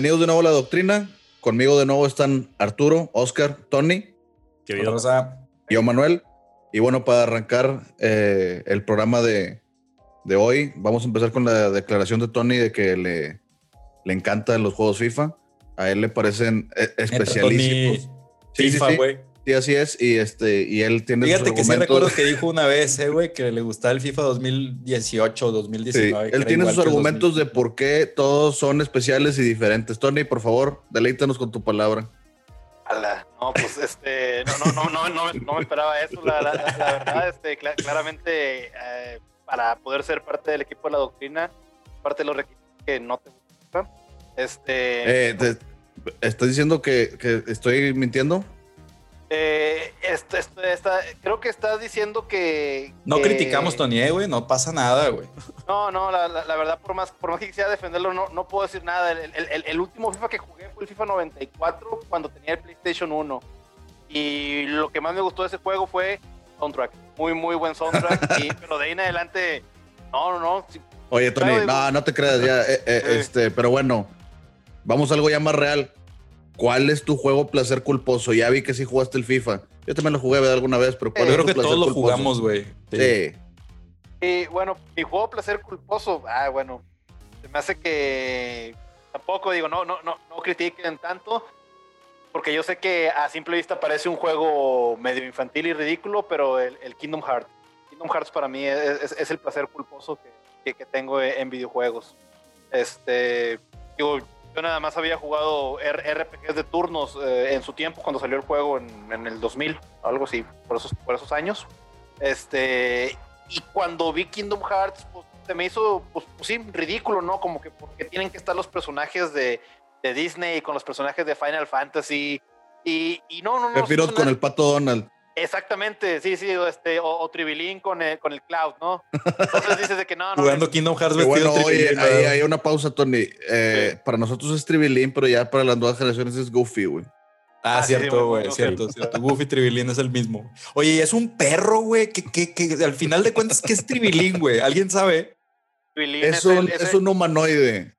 Bienvenidos de nuevo a La Doctrina. Conmigo de nuevo están Arturo, Oscar, Tony. Yo, Manuel. Y bueno, para arrancar eh, el programa de, de, hoy, vamos a empezar con la declaración de Tony de que le, le encantan los juegos FIFA. A él le parecen eh, especialísimos. FIFA, güey. Sí, así es. Y este, y él tiene. Fíjate que sí recuerdo que dijo una vez, eh, güey, que le gustaba el FIFA 2018 o 2019. él tiene sus argumentos de por qué todos son especiales y diferentes. Tony, por favor, deleítanos con tu palabra. No, pues este, no, no, no, no, no, me esperaba eso. La, verdad, este, claramente, eh, para poder ser parte del equipo de la doctrina, parte de los requisitos que no te gustan. Este. Eh, ¿Estás diciendo que, que estoy mintiendo? Eh, esto, creo que estás diciendo que. No criticamos Tony, güey, no pasa nada, güey. No, no, la, verdad, por más, por más que quisiera defenderlo, no, no puedo decir nada. El, último FIFA que jugué fue el FIFA 94 cuando tenía el PlayStation 1. Y lo que más me gustó de ese juego fue soundtrack. Muy, muy buen soundtrack. y, pero de ahí en adelante, no, no, no. Oye, Tony, no, no te creas ya. Eh, eh, este, pero bueno, vamos a algo ya más real. ¿Cuál es tu juego placer culposo? Ya vi que sí jugaste el FIFA. Yo también lo jugué alguna vez, pero ¿cuál Yo creo que todos lo jugamos, güey. Sí. Y bueno, mi juego placer culposo, ah, bueno, se me hace que tampoco digo, no, no, no, no critiquen tanto, porque yo sé que a simple vista parece un juego medio infantil y ridículo, pero el, Kingdom Hearts, Kingdom Hearts para mí es, el placer culposo que, que, tengo en videojuegos. Este, digo, yo nada más había jugado RPGs de turnos eh, en su tiempo cuando salió el juego en, el 2000, algo así, por esos, por esos años. Este, y cuando vi Kingdom Hearts, pues se me hizo, pues, pues sí, ridículo, ¿no? Como que porque tienen que estar los personajes de, de Disney con los personajes de Final Fantasy. Y, y no, no, no. con el pato Donald. Exactamente, sí, sí, este, o, o Tribilín con el, con el Cloud, ¿no? Entonces dices de que no, no. Jugando Kingdom Hearts bueno, oye, hay una pausa, Tony. Eh, para nosotros es Tribilín, pero ya para las nuevas generaciones es Goofy, güey. Ah, ah cierto, güey, cierto, cierto. Goofy Tribilín es el mismo. Oye, es un perro, güey, que, que, que, al final de cuentas, ¿qué es Tribilín, güey? ¿Alguien sabe? Es, un, es, un humanoide.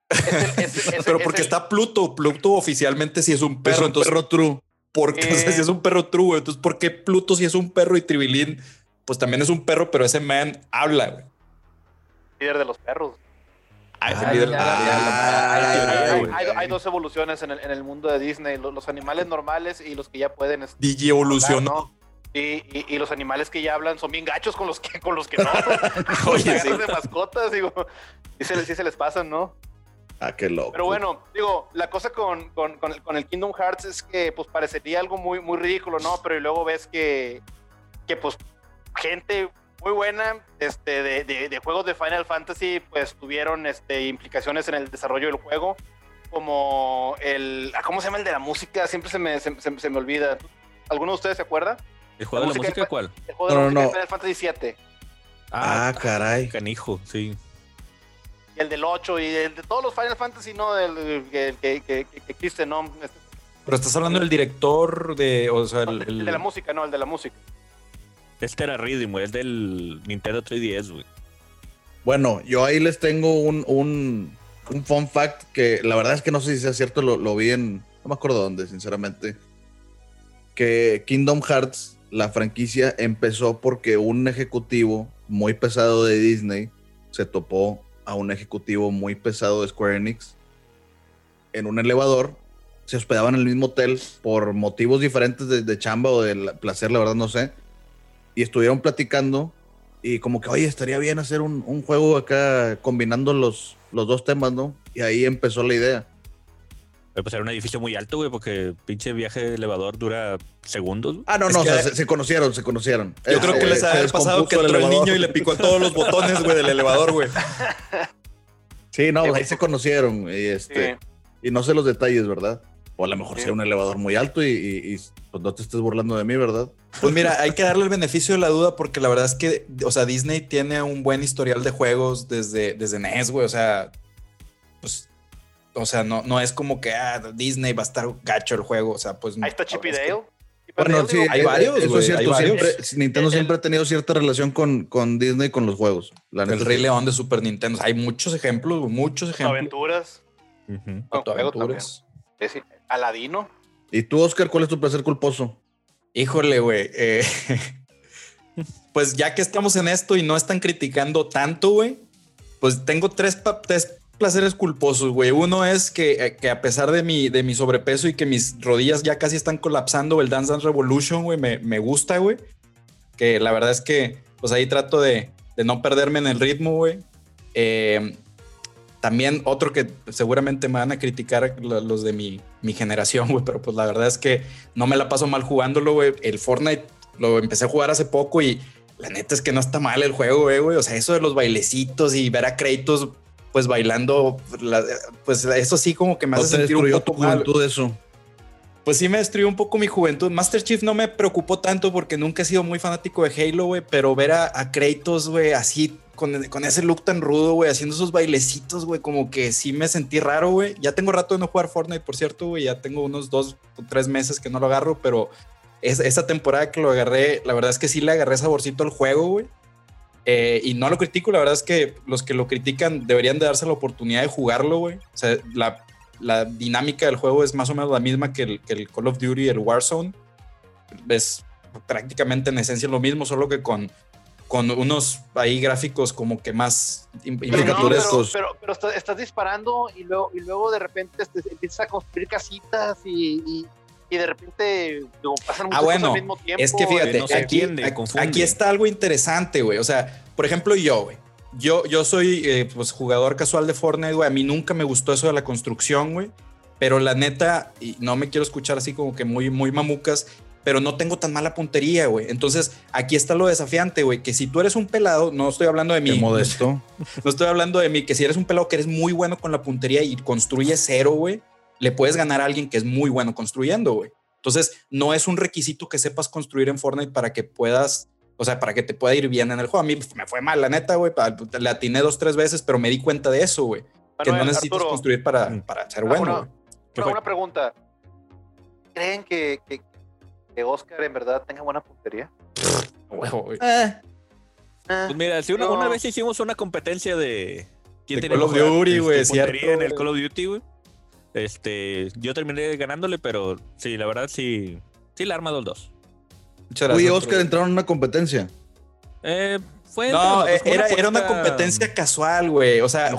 pero porque está Pluto. Pluto oficialmente sí es un perro. entonces, perro true. Porque si es un perro true, entonces ¿por qué Pluto si es un perro y Tribilín pues también es un perro, pero ese man habla, güey? Líder de los perros. hay, dos evoluciones en el, mundo de Disney, los, animales normales y los que ya pueden... Digi evolucionó. Y, los animales que ya hablan son bien gachos con los que, con los que no. Oye, sí. de mascotas, digo, sí se, sí se les pasan, ¿no? Ah, qué loco. Pero bueno, digo, la cosa con, con, con, el, Kingdom Hearts es que pues parecería algo muy, muy ridículo, ¿no? Pero luego ves que, que pues gente muy buena este, de, de, juegos de Final Fantasy pues tuvieron este, implicaciones en el desarrollo del juego, como el... Ah, ¿Cómo se llama el de la música? Siempre se me, se, se, me olvida. ¿Alguno de ustedes se acuerda? ¿El juego de la música, cuál? El juego de la música de Final Fantasy VII. Ah, ah, caray. Canijo, sí el del 8 y el de todos los Final Fantasy, ¿no? El, que, que, existe, ¿no? Este, Pero estás hablando del director de, o sea, el, el, de la música, no, el de la música. Este era Rhythm, es del Nintendo 3DS, güey. Bueno, yo ahí les tengo un, un, un, fun fact que la verdad es que no sé si sea cierto, lo, lo vi en, no me acuerdo dónde, sinceramente, que Kingdom Hearts, la franquicia, empezó porque un ejecutivo muy pesado de Disney se topó a un ejecutivo muy pesado de Square Enix en un elevador. Se hospedaban en el mismo hotel por motivos diferentes de, chamba o de placer, la verdad no sé. Y estuvieron platicando y como que, oye, estaría bien hacer un, un juego acá combinando los, los dos temas, ¿no? Y ahí empezó la idea. Pues era un edificio muy alto, güey, porque pinche viaje de elevador dura segundos. Ah, no, no, se, conocieron, se conocieron. Yo creo que les ha pasado que entró el, niño y le picó todos los botones, güey, del elevador, güey. Sí, no, ahí se conocieron y este y no sé los detalles, ¿verdad? O a lo mejor sea un elevador muy alto y, pues no te estés burlando de mí, ¿verdad? Pues mira, hay que darle el beneficio de la duda porque la verdad es que, o sea, Disney tiene un buen historial de juegos desde, desde NES, güey. O sea, pues o sea, no, no es como que ah, Disney va a estar gacho el juego. O sea, pues. Ahí está Chip y Dale. Bueno, sí, hay varios. Eso es cierto. Siempre, Nintendo siempre ha tenido cierta relación con, con Disney con los juegos. el Rey León de Super Nintendo. Hay muchos ejemplos, muchos ejemplos. Aventuras. Auto juego aventuras. Sí. Aladino. ¿Y tú, Oscar, cuál es tu placer culposo? Híjole, güey. eh, pues ya que estamos en esto y no están criticando tanto, güey, pues tengo tres, tres placeres culposos, güey. Uno es que, eh, que a pesar de mi, de mi sobrepeso y que mis rodillas ya casi están colapsando, el Dance Dance Revolution, güey, me, me gusta, güey. Que la verdad es que, pues ahí trato de, de no perderme en el ritmo, güey. Eh, también otro que seguramente me van a criticar lo- los de mi, mi generación, güey, pero pues la verdad es que no me la paso mal jugándolo, güey. El Fortnite lo empecé a jugar hace poco y la neta es que no está mal el juego, güey, güey. O sea, eso de los bailecitos y ver a Kratos pues bailando, la- pues eso sí como que me ¿No hace sentir un destruyó tu poco mal. juventud eso? Pues sí me destruyó un poco mi juventud. Master Chief no me preocupó tanto porque nunca he sido muy fanático de Halo, güey, pero ver a, a Kratos, güey, así con, con ese look tan rudo, güey, haciendo esos bailecitos, güey, como que sí me sentí raro, güey. Ya tengo rato de no jugar Fortnite, por cierto, güey, ya tengo unos dos o tres meses que no lo agarro, pero es, esa temporada que lo agarré, la verdad es que sí le agarré saborcito al juego, güey. Eh, y no lo critico, la verdad es que los que lo critican deberían de darse la oportunidad de jugarlo, güey. O sea, la, la dinámica del juego es más o menos la misma que el, que el Call of Duty, el Warzone. Es prácticamente en esencia lo mismo, solo que con, con unos ahí gráficos como que más im- Pero, no, pero, pero, pero estás, disparando y luego, y luego de repente empiezas a construir casitas y, y, y de repente digo, pasan muchas Ah, bueno, cosas al mismo tiempo. Es que fíjate, no se aquí, entiende, aquí- confunde. aquí está algo interesante, güey. O sea, por ejemplo, yo, güey. Yo, yo soy eh, pues, jugador casual de Fortnite, güey. A mí nunca me gustó eso de la construcción, güey. Pero la neta, y no me quiero escuchar así como que muy, muy mamucas, pero no tengo tan mala puntería, güey. Entonces, aquí está lo desafiante, güey. Que si tú eres un pelado, no estoy hablando de Qué mí. modesto. No estoy hablando de mí, que si eres un pelado que eres muy bueno con la puntería y construyes cero, güey, le puedes ganar a alguien que es muy bueno construyendo, güey. Entonces, no es un requisito que sepas construir en Fortnite para que puedas, o sea, para que te pueda ir bien en el juego. A mí me fue mal, la neta, güey. Le atiné dos, tres veces, pero me di cuenta de eso, güey. Que no necesitas Arturo, construir para, para ser bueno, una- güey. ¿Qué una, pregunta. ¿Creen que, que, que Oscar en verdad tenga buena puntería? Huevo, güey. Ah, Pues mira, si una, no. una vez hicimos una competencia de quién De tenía Call of mejor, Duty, este, güey, en el. Call of Duty, güey. Este, yo terminé ganándole, pero sí, la verdad sí, sí la arma los dos. Muchas Oye, gracias, Oscar, entraron en una competencia. Eh, fue No, eh, era, era una competencia casual, güey. O sea,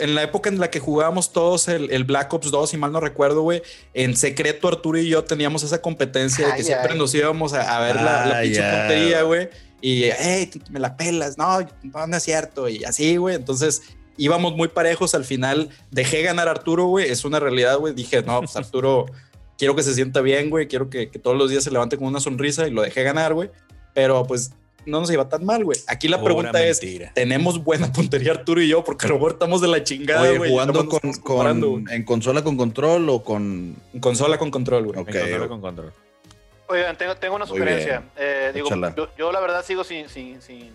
en la época en la que jugábamos todos el, el Black Ops 2, si mal no recuerdo, güey, en secreto Arturo y yo teníamos esa competencia de que Ay, siempre ay. nos íbamos a, a ver la, la pinche ya. puntería, güey. Y, hey, me la pelas. No, no, no es cierto. Y así, güey. Entonces íbamos muy parejos. Al final dejé ganar a Arturo, güey. Es una realidad, güey. Dije, no, pues Arturo, quiero que se sienta bien, güey. Quiero que, que todos los días se levante con una sonrisa y lo dejé ganar, güey. Pero pues no nos iba tan mal, güey. Aquí la Pura pregunta es, mentira. tenemos buena puntería Arturo y yo, porque a lo mejor estamos de la chingada, güey. jugando con, con en consola con control o con. En consola con control, güey. Ok. En control ok. con control. Oigan, tengo, tengo una Muy sugerencia. Eh, digo, yo, yo la verdad sigo sin, sin, sin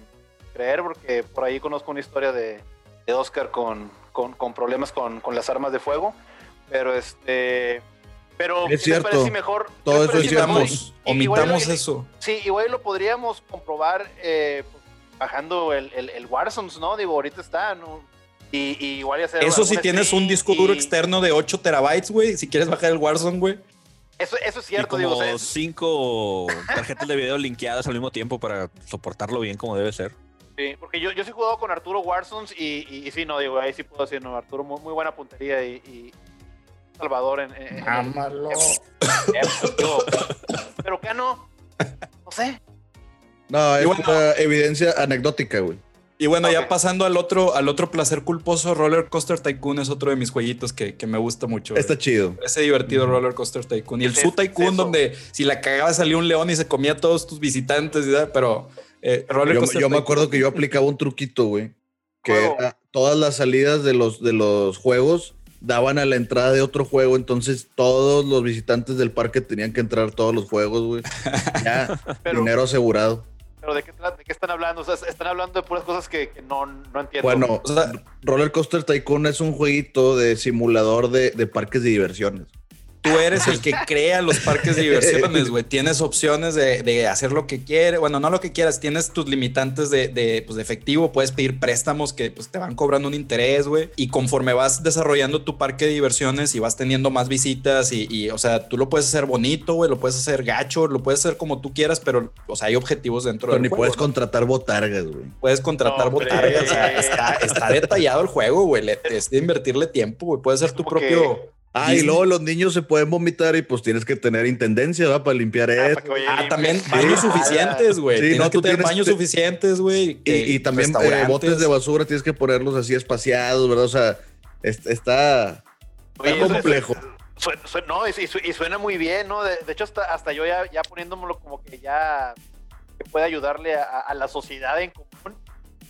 creer porque por ahí conozco una historia de, de Oscar con, con, con problemas con, con las armas de fuego. Pero este. Pero, Es ¿qué les cierto. parece mejor? Todo ¿qué les eso mejor- Omitamos, y- y- y- eso. Sí, igual lo podríamos comprobar eh, bajando el, el, el Warzone, ¿no? Digo, ahorita está, ¿no? Y, y igual ya hacer Eso si tienes un disco duro y- externo de 8 terabytes, güey. Si quieres bajar el Warzone, güey. Eso, eso es Y cierto, como digo. o sea, es- cinco tarjetas de video linkeadas al mismo tiempo para soportarlo bien como debe ser. Sí, porque yo, yo sí he jugado con Arturo Warzones y, y, y sí, no, digo, ahí sí puedo decir, no, Arturo, muy, muy buena puntería y, y Salvador en... en- pero que no, no sé. No, es bueno- una evidencia anecdótica, güey. Y bueno, ya pasando al otro, al otro placer culposo, Roller Coaster Tycoon es otro de mis jueguitos que, que me gusta mucho. güey. Está chido. Ese divertido Roller Coaster Tycoon. Y el Su es Tycoon, donde si la cagaba salía un león y se comía a todos tus visitantes, ¿verdad? pero eh, Yo, me acuerdo que yo aplicaba un truquito, güey. Que era todas las salidas de los, de los juegos daban a la entrada de otro juego, entonces todos los visitantes del parque tenían que entrar todos los juegos, güey. Ya, Pero, dinero asegurado. pero ¿de, qué, tra- ¿de qué están hablando? O sea, están hablando de puras cosas que, que no, no entiendo. Bueno, O sea, Roller Coaster Tycoon es un jueguito de simulador de, de parques de diversiones. Tú eres el que crea los parques de diversiones, güey. Tienes opciones de, de, hacer lo que quieres. Bueno, no lo que quieras. Tienes tus limitantes de, de, pues, de efectivo. Puedes pedir préstamos que pues, te van cobrando un interés, güey. Y conforme vas desarrollando tu parque de diversiones y vas teniendo más visitas y, y o sea, tú lo puedes hacer bonito, güey. Lo puedes hacer gacho, lo puedes hacer como tú quieras, pero, o sea, hay objetivos dentro Pero del ni juego, puedes ¿no? contratar botargas, güey. Puedes contratar Hombre. botargas. O sea, está, está detallado el juego, güey. Le- Es de invertirle tiempo, güey. Puedes ser tu que- propio. Ah, y luego los niños se pueden vomitar y pues tienes que tener intendencia, ¿va? Para limpiar Ah, eso. para Ah, también Sí. baños suficientes, güey. Sí, tienes no, que tú tener tienes baños que- suficientes, güey. Y, y también eh, botes de basura tienes que ponerlos así espaciados, ¿verdad? O sea, es- está, Oye, está complejo. Suena, suena- no, y, y su- y suena muy bien, ¿no? De, de hecho, hasta, hasta yo ya, ya poniéndomelo como que ya que puede ayudarle a, a la sociedad en común.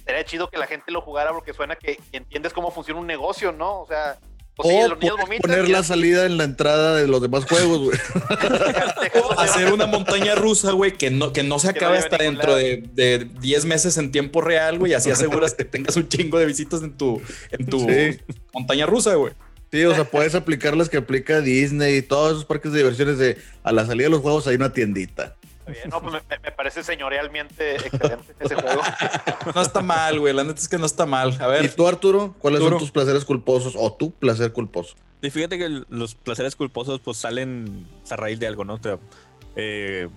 Sería chido que la gente lo jugara porque suena que, que entiendes cómo funciona un negocio, ¿no? O sea, pues o vomitan. poner la salida en la entrada de los demás juegos, güey. hacer una montaña rusa, güey, que no, que no se Que acabe hasta dentro de, de 10 meses en tiempo real, güey. Así aseguras que tengas un chingo de visitas en tu, en tu Sí. montaña rusa, güey. Sí, o sea, puedes aplicar las que aplica Disney y todos esos parques de diversiones de a la salida de los juegos hay una tiendita. Bien, No, pues me, parece señorialmente excelente ese juego. No está mal, güey. La neta es que no está mal. A ¿Y ver, tú, Arturo? ¿Cuáles Arturo. son tus placeres culposos o tu placer culposo? Y fíjate que los placeres culposos pues salen a raíz de algo, ¿no? O sea, eh,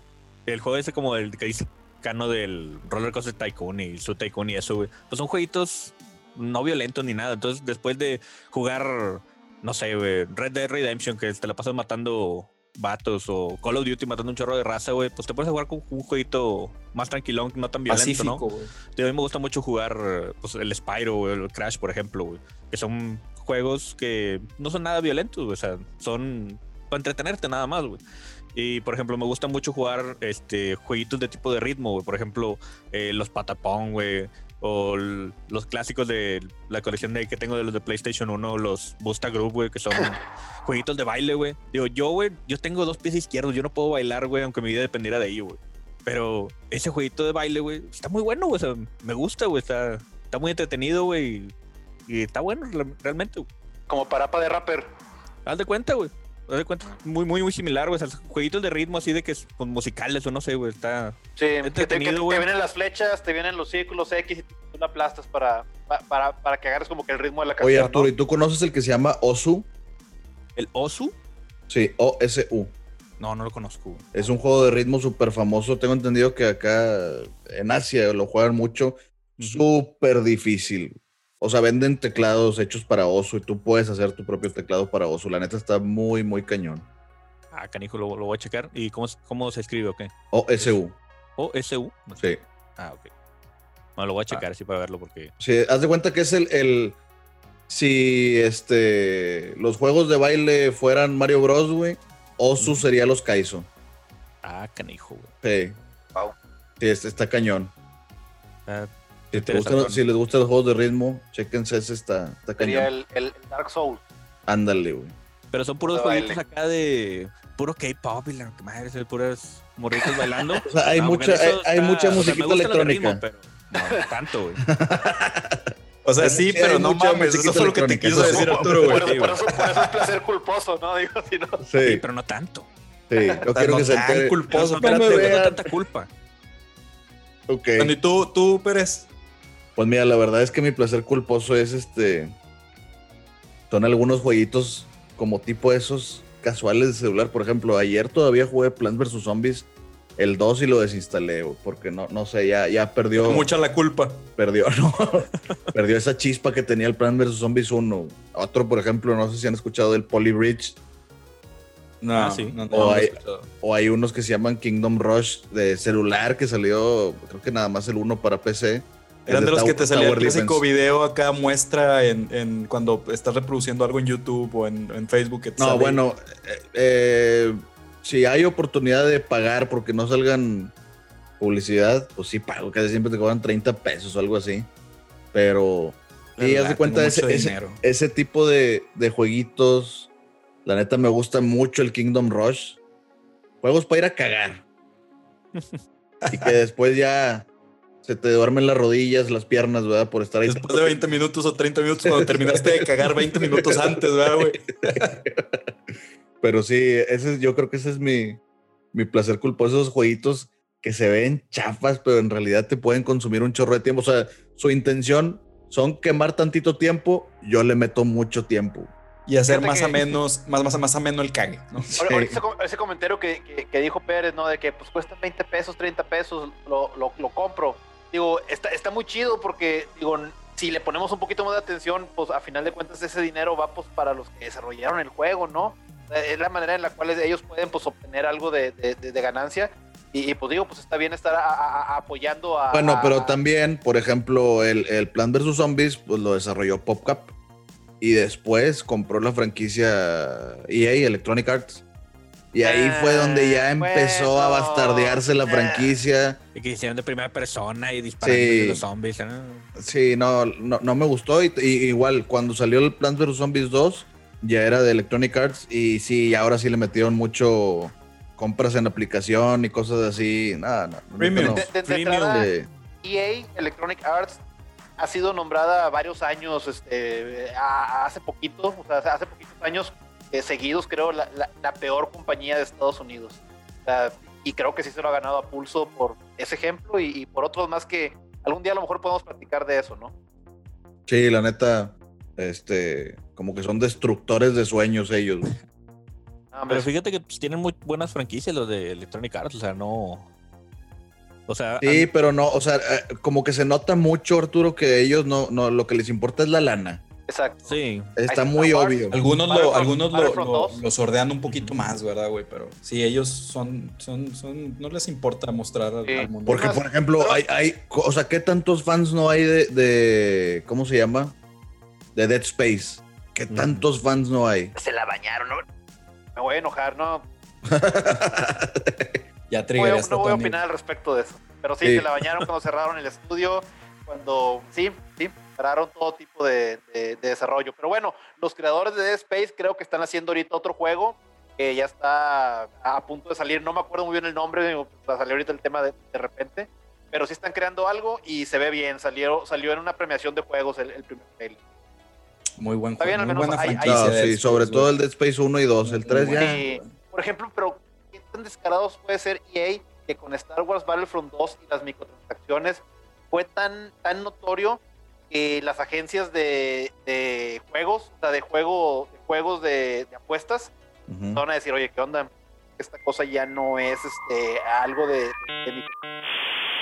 el juego ese como el que dice Cano del Roller Coaster Tycoon y su Tycoon y eso, güey. Pues son jueguitos no violentos ni nada. Entonces, después de jugar, no sé, güey, Red Dead Redemption, que te la pasas matando vatos o Call of Duty matando un chorro de raza, güey, pues te puedes jugar con un jueguito más tranquilón, no tan violento, ¿no? pacífico, güey. A mí me gusta mucho jugar pues, el Spyro o el Crash, por ejemplo, güey, que son juegos que no son nada violentos, güey, o sea, son para entretenerte nada más, güey. Y por ejemplo, me gusta mucho jugar este jueguitos de tipo de ritmo, güey. Por ejemplo, eh, los patapón, güey. O los clásicos de la colección de, que tengo de los de PlayStation 1, los Busta Group, güey, que son jueguitos de baile, güey. Digo, yo, güey, yo tengo dos pies izquierdos, yo no puedo bailar, güey, aunque mi vida dependiera de ello, güey. Pero ese jueguito de baile, güey, está muy bueno, güey. O sea, me gusta, güey. Está, está muy entretenido, güey. Y, está bueno re- realmente, güey. Como parapa de rapper. Haz de cuenta, güey. De cuenta. Muy, muy, muy similar, güey. O sea, jueguitos de ritmo así de que es pues, musicales o no sé, güey. Está. Sí, que te, que vienen las flechas, te vienen los círculos X y tú la aplastas para, pa- para, para que agarres como que el ritmo de la canción. Oye, ¿no? Arturo, ¿y tú conoces el que se llama Osu? El Osu. Sí, O-S-U. No, no lo conozco. Es un juego de ritmo súper famoso. Tengo entendido que acá en Asia lo juegan mucho. Súper difícil. O sea, venden teclados hechos para Osu y tú puedes hacer tu propio teclado para Osu. La neta está muy, muy cañón. Ah, canijo, lo, lo voy a checar. ¿Y cómo, cómo se escribe o qué? O-S-U. O-S-U. Sí. Ah, ok. No, lo voy a checar así para verlo porque. Sí, haz de cuenta que es el, el- si este los juegos de baile fueran Mario Bros, güey, Osu sería los Kaizo. Ah, canijo, güey. Sí. Wow. Sí, este está cañón. Ah, Si, te gustan- si les gustan los juegos de ritmo, chéquense ese, está, está Sería el, el Dark Souls. Ándale, güey. Pero son puros jueguitos acá de puro K-pop y la madre, son puras morritos bailando. O sea, hay No, mucha, hay, eso hay está- mucha o sea, musiquita los de electrónica. ritmo, pero no tanto, güey. O sea, sí, pero no mames. Eso fue lo que te quiso decir Arturo, Por, güey. eso, por, eso, por eso es placer culposo, ¿no? Digo, si no. Sí, Sí, pero no tanto. sí. Yo quiero no que se culposo, no, no vean. no tanta culpa. Ok. Bueno, ¿y tú, tú, Pérez? Pues mira, la verdad es que mi placer culposo es este. Son algunos jueguitos como tipo esos casuales de celular. Por ejemplo, ayer todavía jugué Plants vs Zombies el 2 y lo desinstalé, porque no, no sé, ya, ya perdió. Mucha la culpa. Perdió, no. perdió esa chispa que tenía el Plants vs Zombies 1. Otro, por ejemplo, no sé si han escuchado del Poly Bridge. No, Ah, sí. no, no, O hay-. O hay unos que se llaman Kingdom Rush de celular que salió, creo que nada más el uno para PC. Eran de los que te salía el clásico video acá muestra en, en cuando estás reproduciendo algo en YouTube o en, en Facebook. Que te No, sale- bueno, eh, eh, si hay oportunidad de pagar porque no salgan publicidad, pues sí pago, casi siempre te cobran 30 pesos o algo así. Pero, y haz de cuenta, ese, ese, ese tipo de, de jueguitos, la neta me gusta mucho el Kingdom Rush. Juegos para ir a cagar. y que después ya se te duermen las rodillas, las piernas, ¿verdad? Por estar ahí. Después de 20 minutos o 30 minutos, cuando terminaste de cagar 20 minutos antes, ¿verdad, güey? Pero sí, ese, es- yo creo que ese es mi, mi placer culposo, esos jueguitos que se ven chafas, pero en realidad te pueden consumir un chorro de tiempo. O sea, su intención son quemar tantito tiempo, yo le meto mucho tiempo. Y hacer más que- a menos, más, más, más a menos el cague, ¿no? Sí. Ese, ese comentario que, que- que dijo Pérez, ¿no? De que pues cuestan 20 pesos, 30 pesos, lo, lo- lo compro. Digo, está, está muy chido porque, digo, si le ponemos un poquito más de atención, pues a final de cuentas ese dinero va pues para los que desarrollaron el juego, ¿no? Eh, Es la manera en la cual ellos pueden pues obtener algo de, de- ganancia. Y, y, pues digo, pues está bien estar a- a- a- apoyando a... Bueno, pero también, por ejemplo, el, el Plan vs. Zombies, pues lo desarrolló PopCap. Y después compró la franquicia EA, Electronic Arts. Y ahí fue donde ya Ah, empezó a bastardearse la Ah. franquicia. Y que hicieron de primera persona y disparando Sí. los zombies. ¿eh? Sí, no, no, no me gustó. Y, y igual, cuando salió el Plants vs. Zombies 2, ya era de Electronic Arts. Y sí, ahora sí le metieron mucho compras en aplicación y cosas así. Nada, no, Premium. no. De, de- de Premium. entrada, Sí. EA Electronic Arts ha sido nombrada varios años, este, a- a- hace poquito, o sea, hace poquitos años eh, seguidos, creo, la, la- la peor compañía de Estados Unidos. O sea, y creo que sí se lo ha ganado a pulso por ese ejemplo y, y por otros más que algún día a lo mejor podemos platicar de eso, ¿no? Sí, la neta, este, como que son destructores de sueños ellos. Ah, Pero fíjate que pues, tienen muy buenas franquicias los de Electronic Arts. O sea, no. O sea, Sí, pero no, o sea, eh, como que se nota mucho, Arturo, que ellos no, no, lo que les importa es la lana. Exacto. sí. Está muy obvio. Algunos, lo, algunos lo, lo, 2. lo sordean un poquito más, ¿verdad, güey? Pero sí, ellos son, son, son, no les importa mostrar al, Sí. al mundo. Porque, por ejemplo, hay, hay, o sea, ¿qué tantos fans no hay de, de ¿cómo se llama? De Dead Space. ¿Qué tantos fans no hay? Se la bañaron, ¿no? Me voy a enojar, ¿no? ya No voy, no voy a opinar al respecto de eso. Pero sí, Sí. se la bañaron cuando cerraron el estudio, cuando sí, sí, pararon todo tipo de, de- de desarrollo. Pero bueno, los creadores de Dead Space creo que están haciendo ahorita otro juego que ya está a punto de salir. No me acuerdo muy bien el nombre, salió ahorita el tema de, de repente. Pero sí están creando algo y se ve bien. Salió, salió en una premiación de juegos el, el primer trailer. Muy buen Está juego, bien, al muy menos. No, de sí, sobre todo el Dead Space 1 y 2. El 3 ya. Sí. Por ejemplo, pero ¿qué tan descarados puede ser EA que con Star Wars Battlefront 2 y las microtransacciones fue tan, tan notorio que las agencias de, de juegos, o sea, de, juego, de juegos de, de apuestas, van a decir, oye, ¿qué onda? Esta cosa ya no es este, algo de, de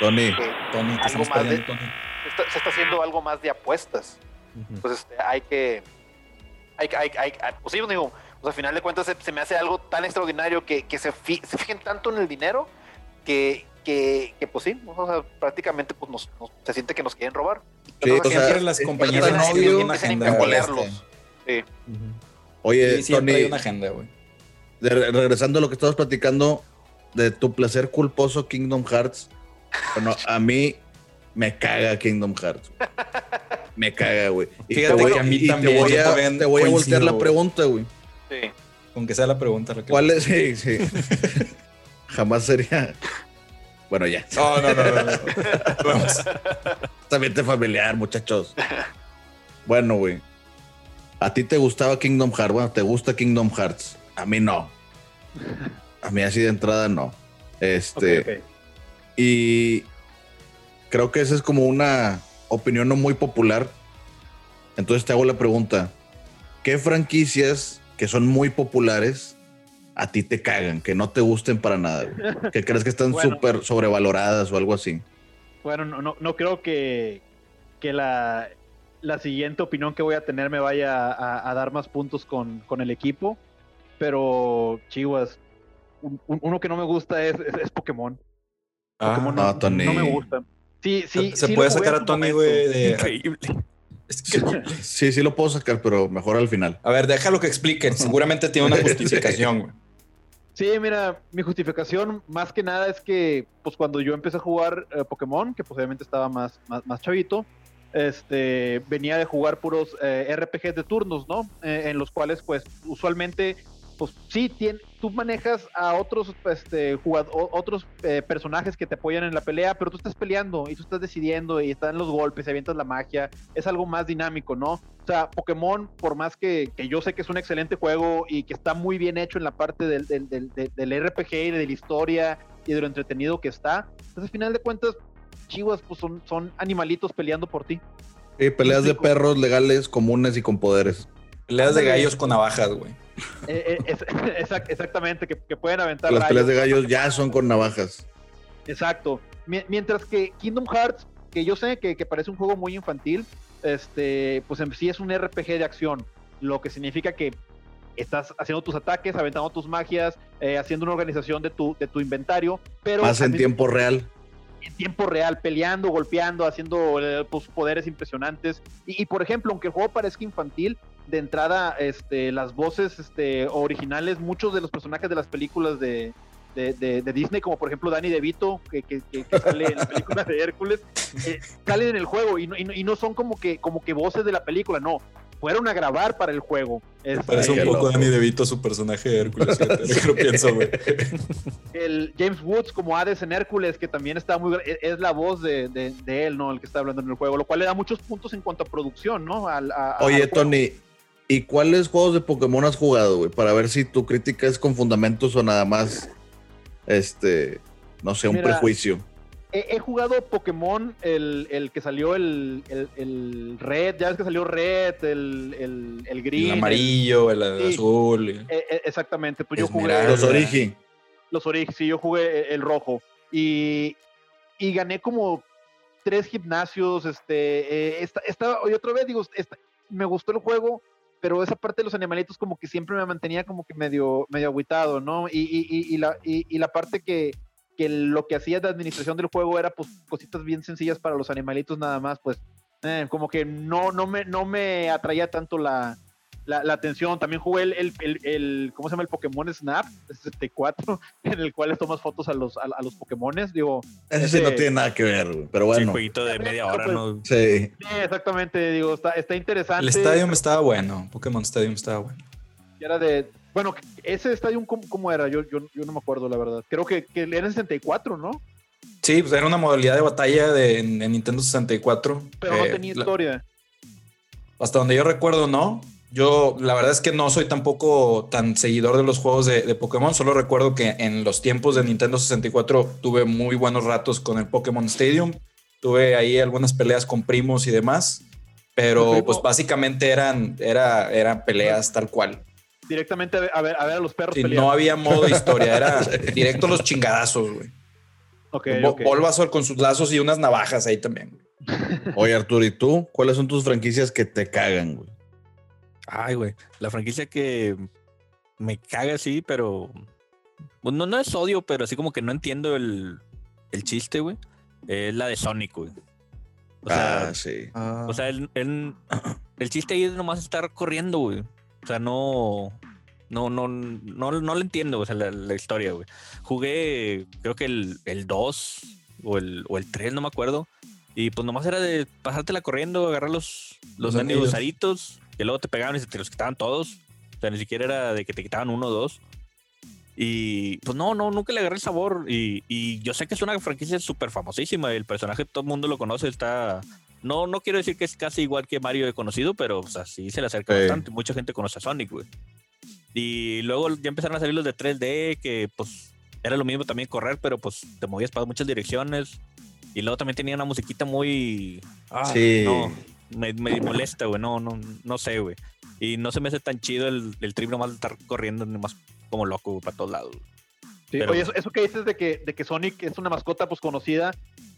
Tony, que Tony, te algo más de- Tony. se, está, se está haciendo algo más de apuestas. Ujú. Pues este, hay que, hay, que- hay, hay, hay- pues sí, digo, pues al final de cuentas se, se me hace algo tan extraordinario que, que se, fi- se fijen tanto en el dinero que, que, que, pues sí, o sea, prácticamente pues nos, nos- se siente que nos quieren robar. Sí, Entonces, o sea, Siempre las compañías güey. imponerlos. Sí. Oye, Sí, siempre hay Tony, una agenda, güey. de- regresando a lo que estabas platicando de tu placer culposo Kingdom Hearts. Bueno, a mí me caga Kingdom Hearts. güey. Me caga, güey. Y Fíjate te voy, que a mí y te también, voy a, te voy a voltear la pregunta, güey. sí. Aunque sea la pregunta. Raquel. ¿Cuál es? Sí, sí. Jamás sería. Bueno, ya. No, no, no, no. no. Vamos. Ambiente familiar, muchachos. Bueno, güey. A ti te gustaba Kingdom Hearts. Bueno, te gusta Kingdom Hearts. A mí no. A mí así de entrada no. Este. Y creo que esa es como una opinión no muy popular. Entonces te hago la pregunta. ¿Qué franquicias que son muy populares a ti te cagan, que no te gusten para nada? güey? Que crees que están Bueno. súper sobrevaloradas o algo así. Bueno, no, no, no creo que, que la, la siguiente opinión que voy a tener me vaya a, a dar más puntos con, con el equipo, pero Chivas, un- un- uno que no me gusta es, es, es Pokémon. Pokémon no, Tony. no me gusta. Sí, sí. se sí puede sacar a Tony, güey. de- Increíble. Es que- Sí, sí lo puedo sacar, pero mejor al final. A ver, déjalo que explique. Seguramente tiene una justificación, güey. Sí, mira, mi justificación más que nada es que, pues cuando yo empecé a jugar eh, Pokémon, que pues obviamente estaba más, más, más chavito, este, venía de jugar puros eh, RPGs de turnos, ¿no? Eh, en los cuales, pues, usualmente, pues sí, tien- tú manejas a otros este, jugado- o- otros eh, personajes que te apoyan en la pelea, pero tú estás peleando y tú estás decidiendo y están los golpes, y avientas la magia, es algo más dinámico, ¿no? O sea, Pokémon, por más que, que yo sé que es un excelente juego y que está muy bien hecho en la parte del, del, del, del- del RPG y de la historia y de lo entretenido que está, pues al final de cuentas, chivas, pues son, son animalitos peleando por ti. Sí, peleas de perros legales, comunes y con poderes. Peleas de gallos con navajas, güey. Eh, eh, es- exactamente, que, que pueden aventar Las peleas de gallos ya son con navajas. Exacto. Mi- Mientras que Kingdom Hearts, que yo sé que, que parece un juego muy infantil, este, pues en sí es un RPG de acción, lo que significa que estás haciendo tus ataques, aventando tus magias, eh, haciendo una organización de tu, de tu inventario, pero Más en tiempo real. en tiempo real, peleando, golpeando, haciendo pues, poderes impresionantes. Y, y, por ejemplo, aunque el juego parezca infantil, de entrada, este, las voces este, originales, muchos de los personajes de las películas de, de, de- de Disney, como por ejemplo Danny DeVito, que, que, que- que sale en la película de Hércules, eh, salen en el juego y no, y no- y no son como que, como que voces de la película, no. Fueron a grabar para el juego. Este, Parece un poco. Danny DeVito su personaje de Hércules. que lo pienso, güey. el James Woods como Hades en Hércules, que también está muy es, es la voz de, de- de él, ¿no? El que está hablando en el juego, lo cual le da muchos puntos en cuanto a producción, ¿no? Al- a- Oye. Tony, ¿y cuáles juegos de Pokémon has jugado, güey? Para ver si tu crítica es con fundamentos o nada más, este, no sé, un Mira, prejuicio. He, he jugado Pokémon, el, el que salió el, el, el Red, ya ves que salió Red, el, el, el Green. El amarillo, el, Sí. azul. eh, eh, exactamente, pues yo jugué. Los Origi. los Orix, sí, yo jugué el rojo. Y, y gané como tres gimnasios. Este, eh, esta, esta- y otra vez digo, esta- me gustó el juego, pero esa parte de los animalitos como que siempre me mantenía como que medio, medio agüitado, ¿no? Y, y, y, la, y la parte que, que lo que hacía de administración del juego era pues cositas bien sencillas para los animalitos nada más, pues eh, como que no, no, me, no me atraía tanto la, la, la atención. También jugué el, el, el, el- ¿cómo se llama? El Pokémon Snap de 64, en el cual les tomas fotos a los, a, a los Pokémones. Digo, Ese sí no tiene nada que ver, güey. Pero Sí, bueno, jueguito de media hora, pues, ¿no? sí. sí, exactamente, digo, está, está interesante. El Stadium estaba bueno. Pokémon Stadium estaba bueno. Y Era de, bueno, ese estadio, ¿cómo, cómo era? Yo, yo, yo no me acuerdo, la verdad. Creo que, que era en 64, ¿no? Sí, pues era una modalidad de batalla de, en, en Nintendo 64. Pero no Eh, tenía la- historia. hasta donde yo recuerdo, no. Yo, la verdad es que no soy tampoco tan seguidor de los juegos de, de Pokémon. Solo recuerdo que en los tiempos de Nintendo 64 tuve muy buenos ratos con el Pokémon Stadium. Tuve ahí algunas peleas con primos y demás. Pero pues básicamente eran, era, eran peleas tal cual. Directamente a ver a ver a, los perros Sí, no había modo historia, era directo los chingadazos, güey. Ok, Bo- ok. Bulbasaur con sus lazos y unas navajas ahí también. Oye, Arturo, ¿y tú? ¿Cuáles son tus franquicias que te cagan, güey? Ay, güey. La franquicia que me caga, sí, pero. pues, no, no es odio, pero así como que no entiendo el, el chiste, güey. Es la de Sonic, güey. O sea, ah, sí. o sea el, el, el chiste ahí es nomás estar corriendo, güey. O sea, no. No, no, no, no lo entiendo, o sea, la, la historia, güey. Jugué, creo que el, el 2 o el, o el 3, no me acuerdo. Y pues nomás era de pasártela corriendo, agarrar los, los Los mendigos anillos. aritos, que luego te pegaban y se te los quitaban todos. O sea, ni siquiera era de que te quitaban uno o dos. Y pues no, no, nunca le agarré el sabor. Y, y yo sé que es una franquicia súper famosísima. El personaje todo el mundo lo conoce, está. No, no quiero decir que es casi igual que Mario de conocido, pero o sea, sí se le acerca Sí. bastante. Mucha gente conoce a Sonic, güey. Y luego ya empezaron a salir los de 3D, que pues era lo mismo también correr, pero pues te movías para muchas direcciones. Y luego también tenía una musiquita muy. Ah, Sí. No, me, me molesta, güey. No, no, no sé, güey. Y no se me hace tan chido el, el trip nomás de estar corriendo nomás como loco para todos lados. Sí, pero- Oye, eso, eso que dices de que, de que Sonic es una mascota pues conocida,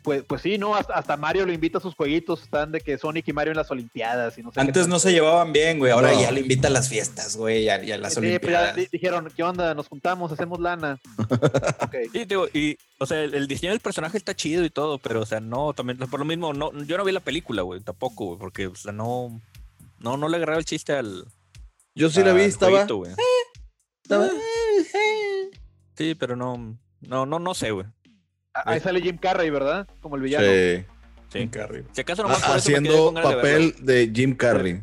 pues, pues sí, ¿no? Hasta, hasta Mario lo invita a sus jueguitos, están de que Sonic y Mario en las Olimpiadas y no sé Antes no se llevaban bien, güey. Ahora No. ya lo invita a las fiestas, güey, y a, y a las Sí, pues ya Olimpiadas. di- dijeron, ¿qué onda? Nos juntamos, hacemos lana. Ok. Y, digo, y, o sea, el, el diseño del personaje está chido y todo, pero, o sea, no, también, por lo mismo, no, yo no vi la película, güey, tampoco, güey, porque, o sea, no, no, no le agarraba el chiste al. Yo sí la vi, estaba. jueguito, güey. estaba- Sí, pero no, no, no, no sé, güey. Ahí sale Jim Carrey, ¿verdad? Como el villano. Sí. Sí. Carrey. Si acaso Ah, nomás quedé haciendo de papel de Jim Carrey.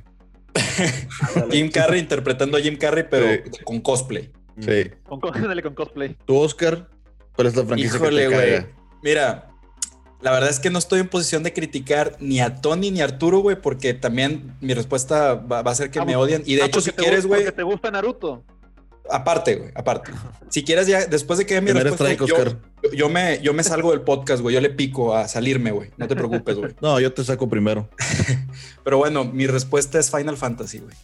Jim Carrey interpretando a Jim Carrey, pero Sí. con cosplay. Sí. Con, con, cosplay. ¿Tú, Oscar? ¿Cuál es la franquicia Híjole, que te güey. Mira, la verdad es que no estoy en posición de criticar ni a Tony ni a Arturo, güey, porque también mi respuesta va, va a ser que Ah, me porque- odien. Y de Ah, hecho, si quieres, güey, Porque te gusta Naruto. Aparte, güey, aparte. Si quieres ya, después de que dé mi respuesta, strike, yo, yo- yo me, yo me salgo del podcast, güey. Yo le pico a salirme, güey. No te preocupes, güey. No, yo te saco primero. Pero bueno, mi respuesta es Final Fantasy, güey.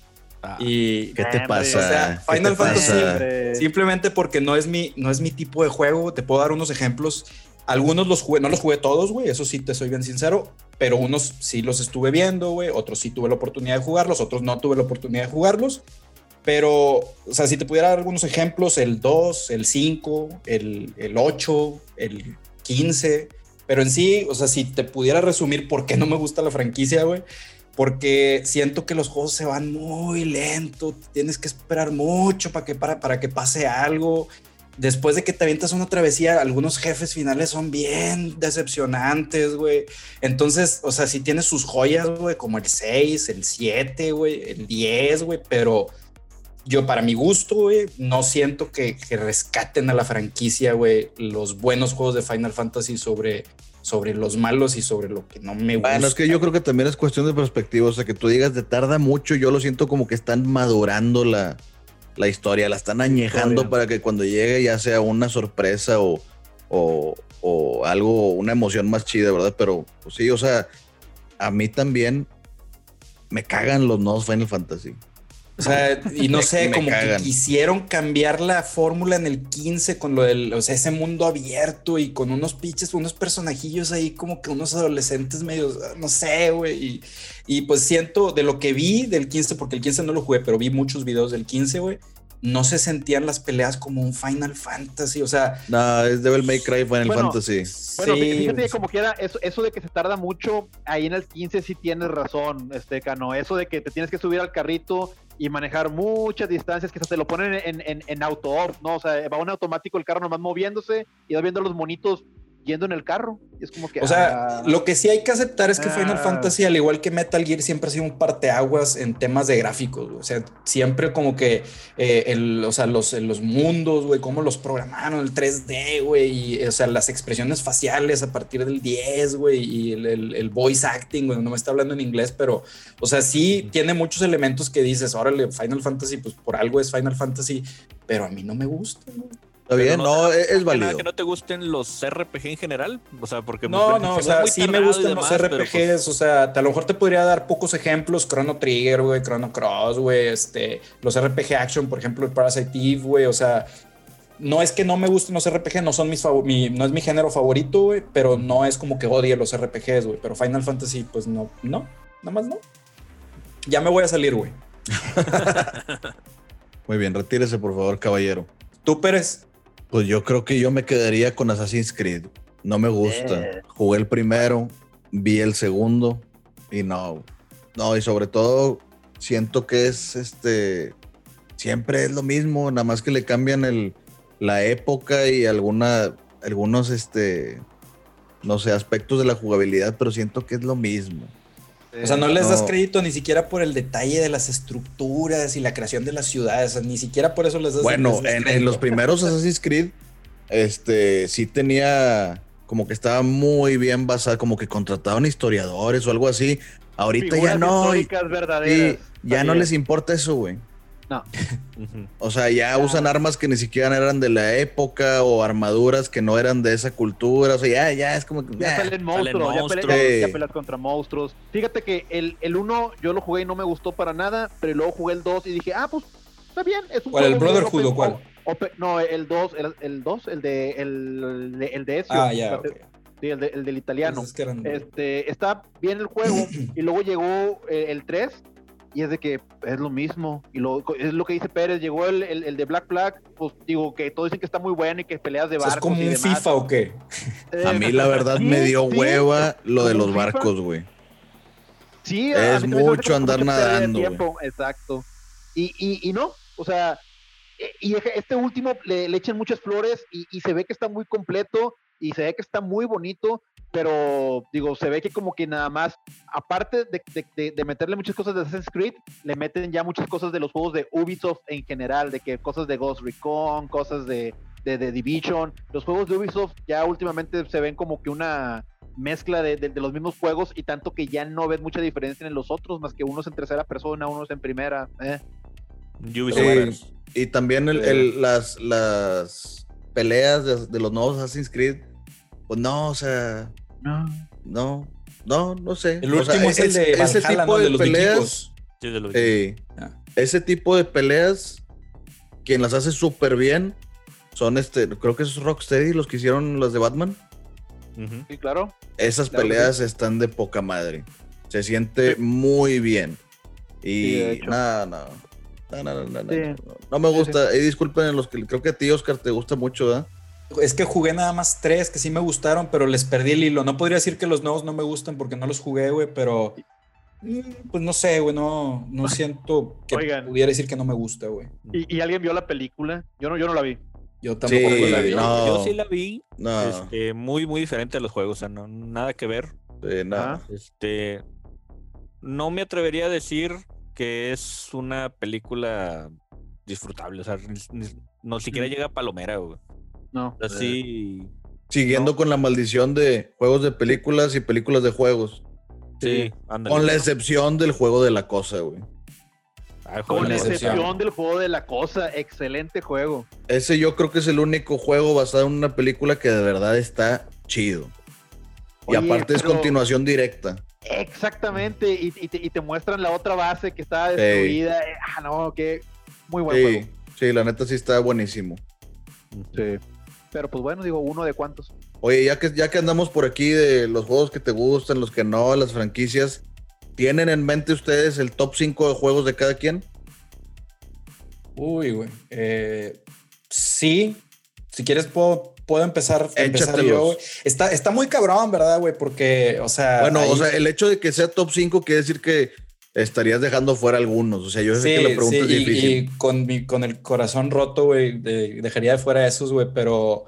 Ah, Y ¿Qué te pasa? o sea, ¿Qué Final Fantasy- pasa? Simplemente porque no es mi, no es mi tipo de juego. Te puedo dar unos ejemplos. Algunos los jugué, no los jugué todos, güey. Eso sí te soy bien sincero. Pero unos sí los estuve viendo, güey. Otros sí tuve la oportunidad de jugarlos. Otros no tuve la oportunidad de jugarlos. Pero, o sea, si te pudiera dar algunos ejemplos, el 2, el 5, el, el 8, el 15. Pero en sí, o sea, si te pudiera resumir por qué no me gusta la franquicia, güey. Porque siento que los juegos se van muy lento. Tienes que esperar mucho para que, para, para que pase algo. Después de que te avientas una travesía, algunos jefes finales son bien decepcionantes, güey. Entonces, o sea, sí tiene sus joyas, güey, como el 6, el 7, güey, el 10, güey, pero yo para mi gusto, güey, no siento que, que rescaten a la franquicia, güey, los buenos juegos de Final Fantasy sobre, sobre los malos y sobre lo que no me gusta. Bueno, es que yo creo que también es cuestión de perspectiva. O sea, que tú digas de tarda mucho, yo lo siento como que están madurando la, la historia, la están añejando Historia. para que cuando llegue ya sea una sorpresa o, o, o algo, una emoción más chida, ¿verdad? Pero pues sí, o sea, a mí también me cagan los nuevos Final Fantasy. O sea, y no sé, como cagan. que quisieron cambiar la fórmula en el 15 con lo del, o sea, ese mundo abierto y con unos pinches, unos personajillos ahí como que unos adolescentes medios, no sé, güey. Y, y pues siento de lo que vi del 15, porque el 15 no lo jugué, pero vi muchos videos del 15, güey. No se sentían las peleas como un Final Fantasy, o sea, No, es Devil May Cry Final Bueno, Fantasy. Bueno, sí, fíjate como quiera, eso, eso de que se tarda mucho, ahí en el 15 sí tienes razón, este Cano. Eso de que te tienes que subir al carrito y manejar muchas distancias, que hasta te lo ponen en, en, en auto off, ¿no? O sea, va un automático el carro nomás moviéndose y vas viendo los monitos yendo en el carro. Y es como que. O sea, ah, lo que sí hay que aceptar es que Ah. Final Fantasy, al igual que Metal Gear, siempre ha sido un parteaguas en temas de gráficos. güey. O sea, siempre como que eh, el, o sea, los, los mundos, güey, cómo los programaron, el 3D, güey, y, o sea, las expresiones faciales a partir del 10, güey, y el, el- el voice acting, güey, no me está hablando en inglés, pero, o sea, sí tiene muchos elementos que dices, órale, Final Fantasy, pues por algo es Final Fantasy, pero a mí no me gusta, güey. Está bien, Pero no, es, válido. que no te gusten los RPG en general, o sea, porque No, pues, no, se o sea, sí me gustan los demás, RPGs, pues, o sea, te- a lo mejor te podría dar pocos ejemplos, Chrono Trigger, güey, Chrono Cross, güey, este, los RPG Action, por ejemplo, el Parasite Eve, güey, o sea, no es que no me gusten los RPG, no son mis favor- mi, no es mi género favorito, güey, pero no es como que odie los RPGs, güey, pero Final Fantasy, pues no, no, nada más no. Ya me voy a salir, güey. Muy bien, retírese por favor, caballero. Tú, Pérez, Pues yo creo que yo me quedaría con Assassin's Creed. No me gusta. Eh. Jugué el primero, vi el segundo y no. No, y sobre todo siento que es este. Siempre es lo mismo, nada más que le cambian el, la época y alguna, algunos, este, no sé, aspectos de la jugabilidad, pero siento que es lo mismo. O sea, no les das No. crédito ni siquiera por el detalle de las estructuras y la creación de las ciudades, o sea, ni siquiera por eso les das Bueno, les das en, los primeros Assassin's Creed, este, sí tenía como que estaba muy bien basado, como que contrataban historiadores o algo así. Ahorita ya no, y- históricas verdaderas. y ya no les importa eso, güey. Ujú. O sea, ya usan armas que ni siquiera eran de la época o armaduras que no eran de esa cultura. O sea, ya, ya es como que. Ya ya. salen monstruos, ya, peleas, ya Sí. peleas contra monstruos. Fíjate que el, el 1 yo lo jugué y no me gustó para nada, pero luego jugué el 2 y dije, ah, pues está bien. Es un ¿Cuál, el Brotherhood o cuál? open- no, el 2, el, el 2, el de el, de- el de Ezio. Ah, ya. Sí, el, de- el del italiano. Es que eran- Este, está bien el juego y luego llegó eh, el 3 y es de que es lo mismo y lo, es lo que dice Pérez, llegó el, el, el de Black Flag, pues digo que todos dicen que está muy bueno y que peleas de barcos ¿Es como y un demás. FIFA o qué? Eh, A mí, la verdad, sí, me dio sí, hueva lo de los barcos, güey. Sí, Es mucho andar nadando, tiempo, Exacto. Y, y, y no, o sea, e- y este último le, le echan muchas flores y, y se ve que está muy completo y se ve que está muy bonito, pero digo, se ve que como que nada más, aparte de, de- de- de meterle muchas cosas de Assassin's Creed, le meten ya muchas cosas de los juegos de Ubisoft en general, de que cosas de Ghost Recon, cosas de, de, de Division. Los juegos de Ubisoft ya últimamente se ven como que una mezcla de, de- de los mismos juegos y tanto que ya no ves mucha diferencia en los otros, más que unos en tercera persona, unos en primera. eh. Ubisoft. Y también el- el- las, las peleas de, de los nuevos Assassin's Creed, pues no, o sea, No. no, no, no sé. El O sea, último es el de ese Valhalla, tipo ¿no? de, de los peleas, vikingos. Sí, de los eh, Ah. ese tipo de peleas, quien las hace súper bien, son este, creo que es Rocksteady los que hicieron las de Batman. Sí, claro. Esas Claro que peleas están de poca madre. Se siente muy bien. Sí, Y nada, no. No, no, no, no, no, Sí. no. No me Sí, gusta. Y disculpen los que creo que a ti, Oscar, te gusta mucho, ¿verdad? Es que jugué nada más tres que sí me gustaron, pero les perdí el hilo. No podría decir que los nuevos no me gustan porque no los jugué, güey, pero mm, pues no sé, güey, no, no siento que Oigan. pudiera decir que no me gusta, güey. ¿Y, y alguien vio la película? Yo no, yo no la vi. Yo tampoco Sí, la vi. no. Yo sí la vi, No, este, muy, muy diferente a los juegos, o sea, no, nada que ver. sí. Ajá. Este, no me atrevería a decir que es una película disfrutable, o sea, ni- ni- no siquiera Mm. llega a palomera, güey. No. Así, Siguiendo No. con la maldición de juegos de películas y películas de juegos. sí, ándale. Con la excepción del juego de la cosa, güey. Ah, Con la excepción. del juego de la cosa, excelente juego. Ese yo creo que es el único juego basado en una película que de verdad está chido. Y aparte es continuación directa. Exactamente, y, y te, y te muestran la otra base que está destruida. eh, Ah, no, que muy buen Sí, juego. sí, la neta sí está buenísimo. Ujú. Pero pues bueno, digo, uno de cuántos. Oye, ya que, ya que andamos por aquí de los juegos que te gustan, los que no, las franquicias, ¿tienen en mente ustedes el top 5 de juegos de cada quien? Uy, güey. Eh, sí, si quieres puedo, puedo empezar, yo, güey. Está, está muy cabrón, ¿verdad, güey? Porque, o sea... Bueno, o sea, el hecho de que sea top 5 quiere decir que estarías dejando fuera algunos. O sea, yo sé que la pregunta es y- difícil. y con, mi, con el corazón roto, güey, de- dejaría de fuera esos, güey, pero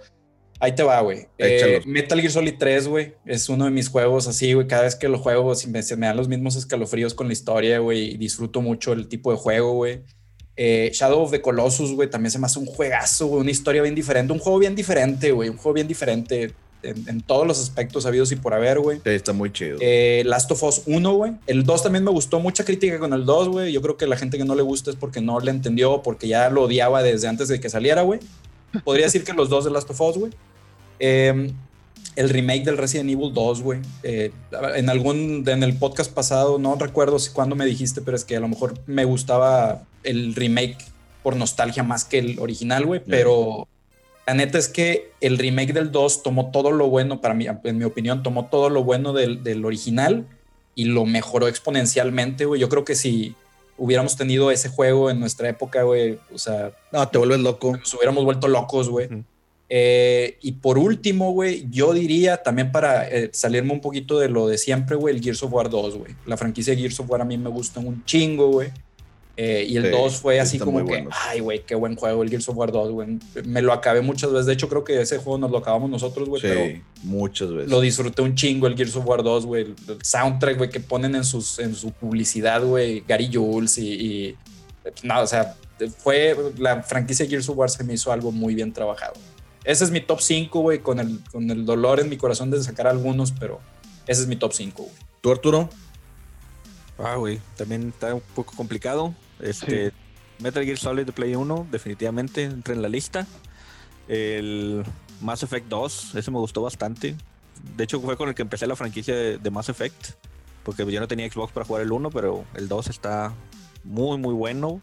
ahí te va, güey. Eh. Metal Gear Solid 3, güey, es uno de mis juegos así, güey. Cada vez que lo juego, si me, se me dan los mismos escalofríos con la historia, güey, y disfruto mucho el tipo de juego, güey. Eh, Shadow of the Colossus, güey, también se me hace un juegazo, güey, una historia bien diferente, un juego bien diferente, güey, un juego bien diferente en, en todos los aspectos habidos y por haber, güey. Sí, está muy chido. Eh, Last of Us 1, güey. El 2 también me gustó. Mucha crítica con el 2, güey. Yo creo que la gente que no le gusta es porque no le entendió, porque ya lo odiaba desde antes de que saliera, güey. Podría decir que los dos de Last of Us, güey. Eh, el remake del Resident Evil 2, güey. Eh, en algún, en el podcast pasado, no recuerdo si cuándo me dijiste, pero es que a lo mejor me gustaba el remake por nostalgia más que el original, güey. Pero la neta es que el remake del 2 tomó todo lo bueno, para mí, en mi opinión, tomó todo lo bueno del, del original y lo mejoró exponencialmente, güey. Yo creo que si hubiéramos tenido ese juego en nuestra época, güey, o sea, No, te vuelves loco. nos hubiéramos vuelto locos, güey. Eh, y por último, güey, yo diría también para eh, salirme un poquito de lo de siempre, güey, el Gears of War 2, güey. La franquicia de Gears of War a mí me gusta un chingo, güey. Eh, y el Sí, 2 fue sí así como que, bueno. ay, güey, qué buen juego el Gears of War 2, güey. Me lo acabé muchas veces. De hecho, creo que ese juego nos lo acabamos nosotros, güey, Sí, pero muchas veces. lo disfruté un chingo el Gears of War 2, güey. El, soundtrack, güey, que ponen en, sus, en su publicidad, güey. Gary Jules y, y. No, o sea, fue. La franquicia Gears of War se me hizo algo muy bien trabajado. Ese es mi top 5, güey, con el, con el dolor en mi corazón de sacar algunos, pero ese es mi top 5, güey. ¿Tú, Arturo? Ah, güey, también está un poco complicado. Este, Metal Gear Solid Play 1, definitivamente entra en la lista. El Mass Effect 2, ese me gustó bastante. De hecho, fue con el que empecé la franquicia de, de Mass Effect, porque yo no tenía Xbox para jugar el 1, pero el 2 está muy, muy bueno.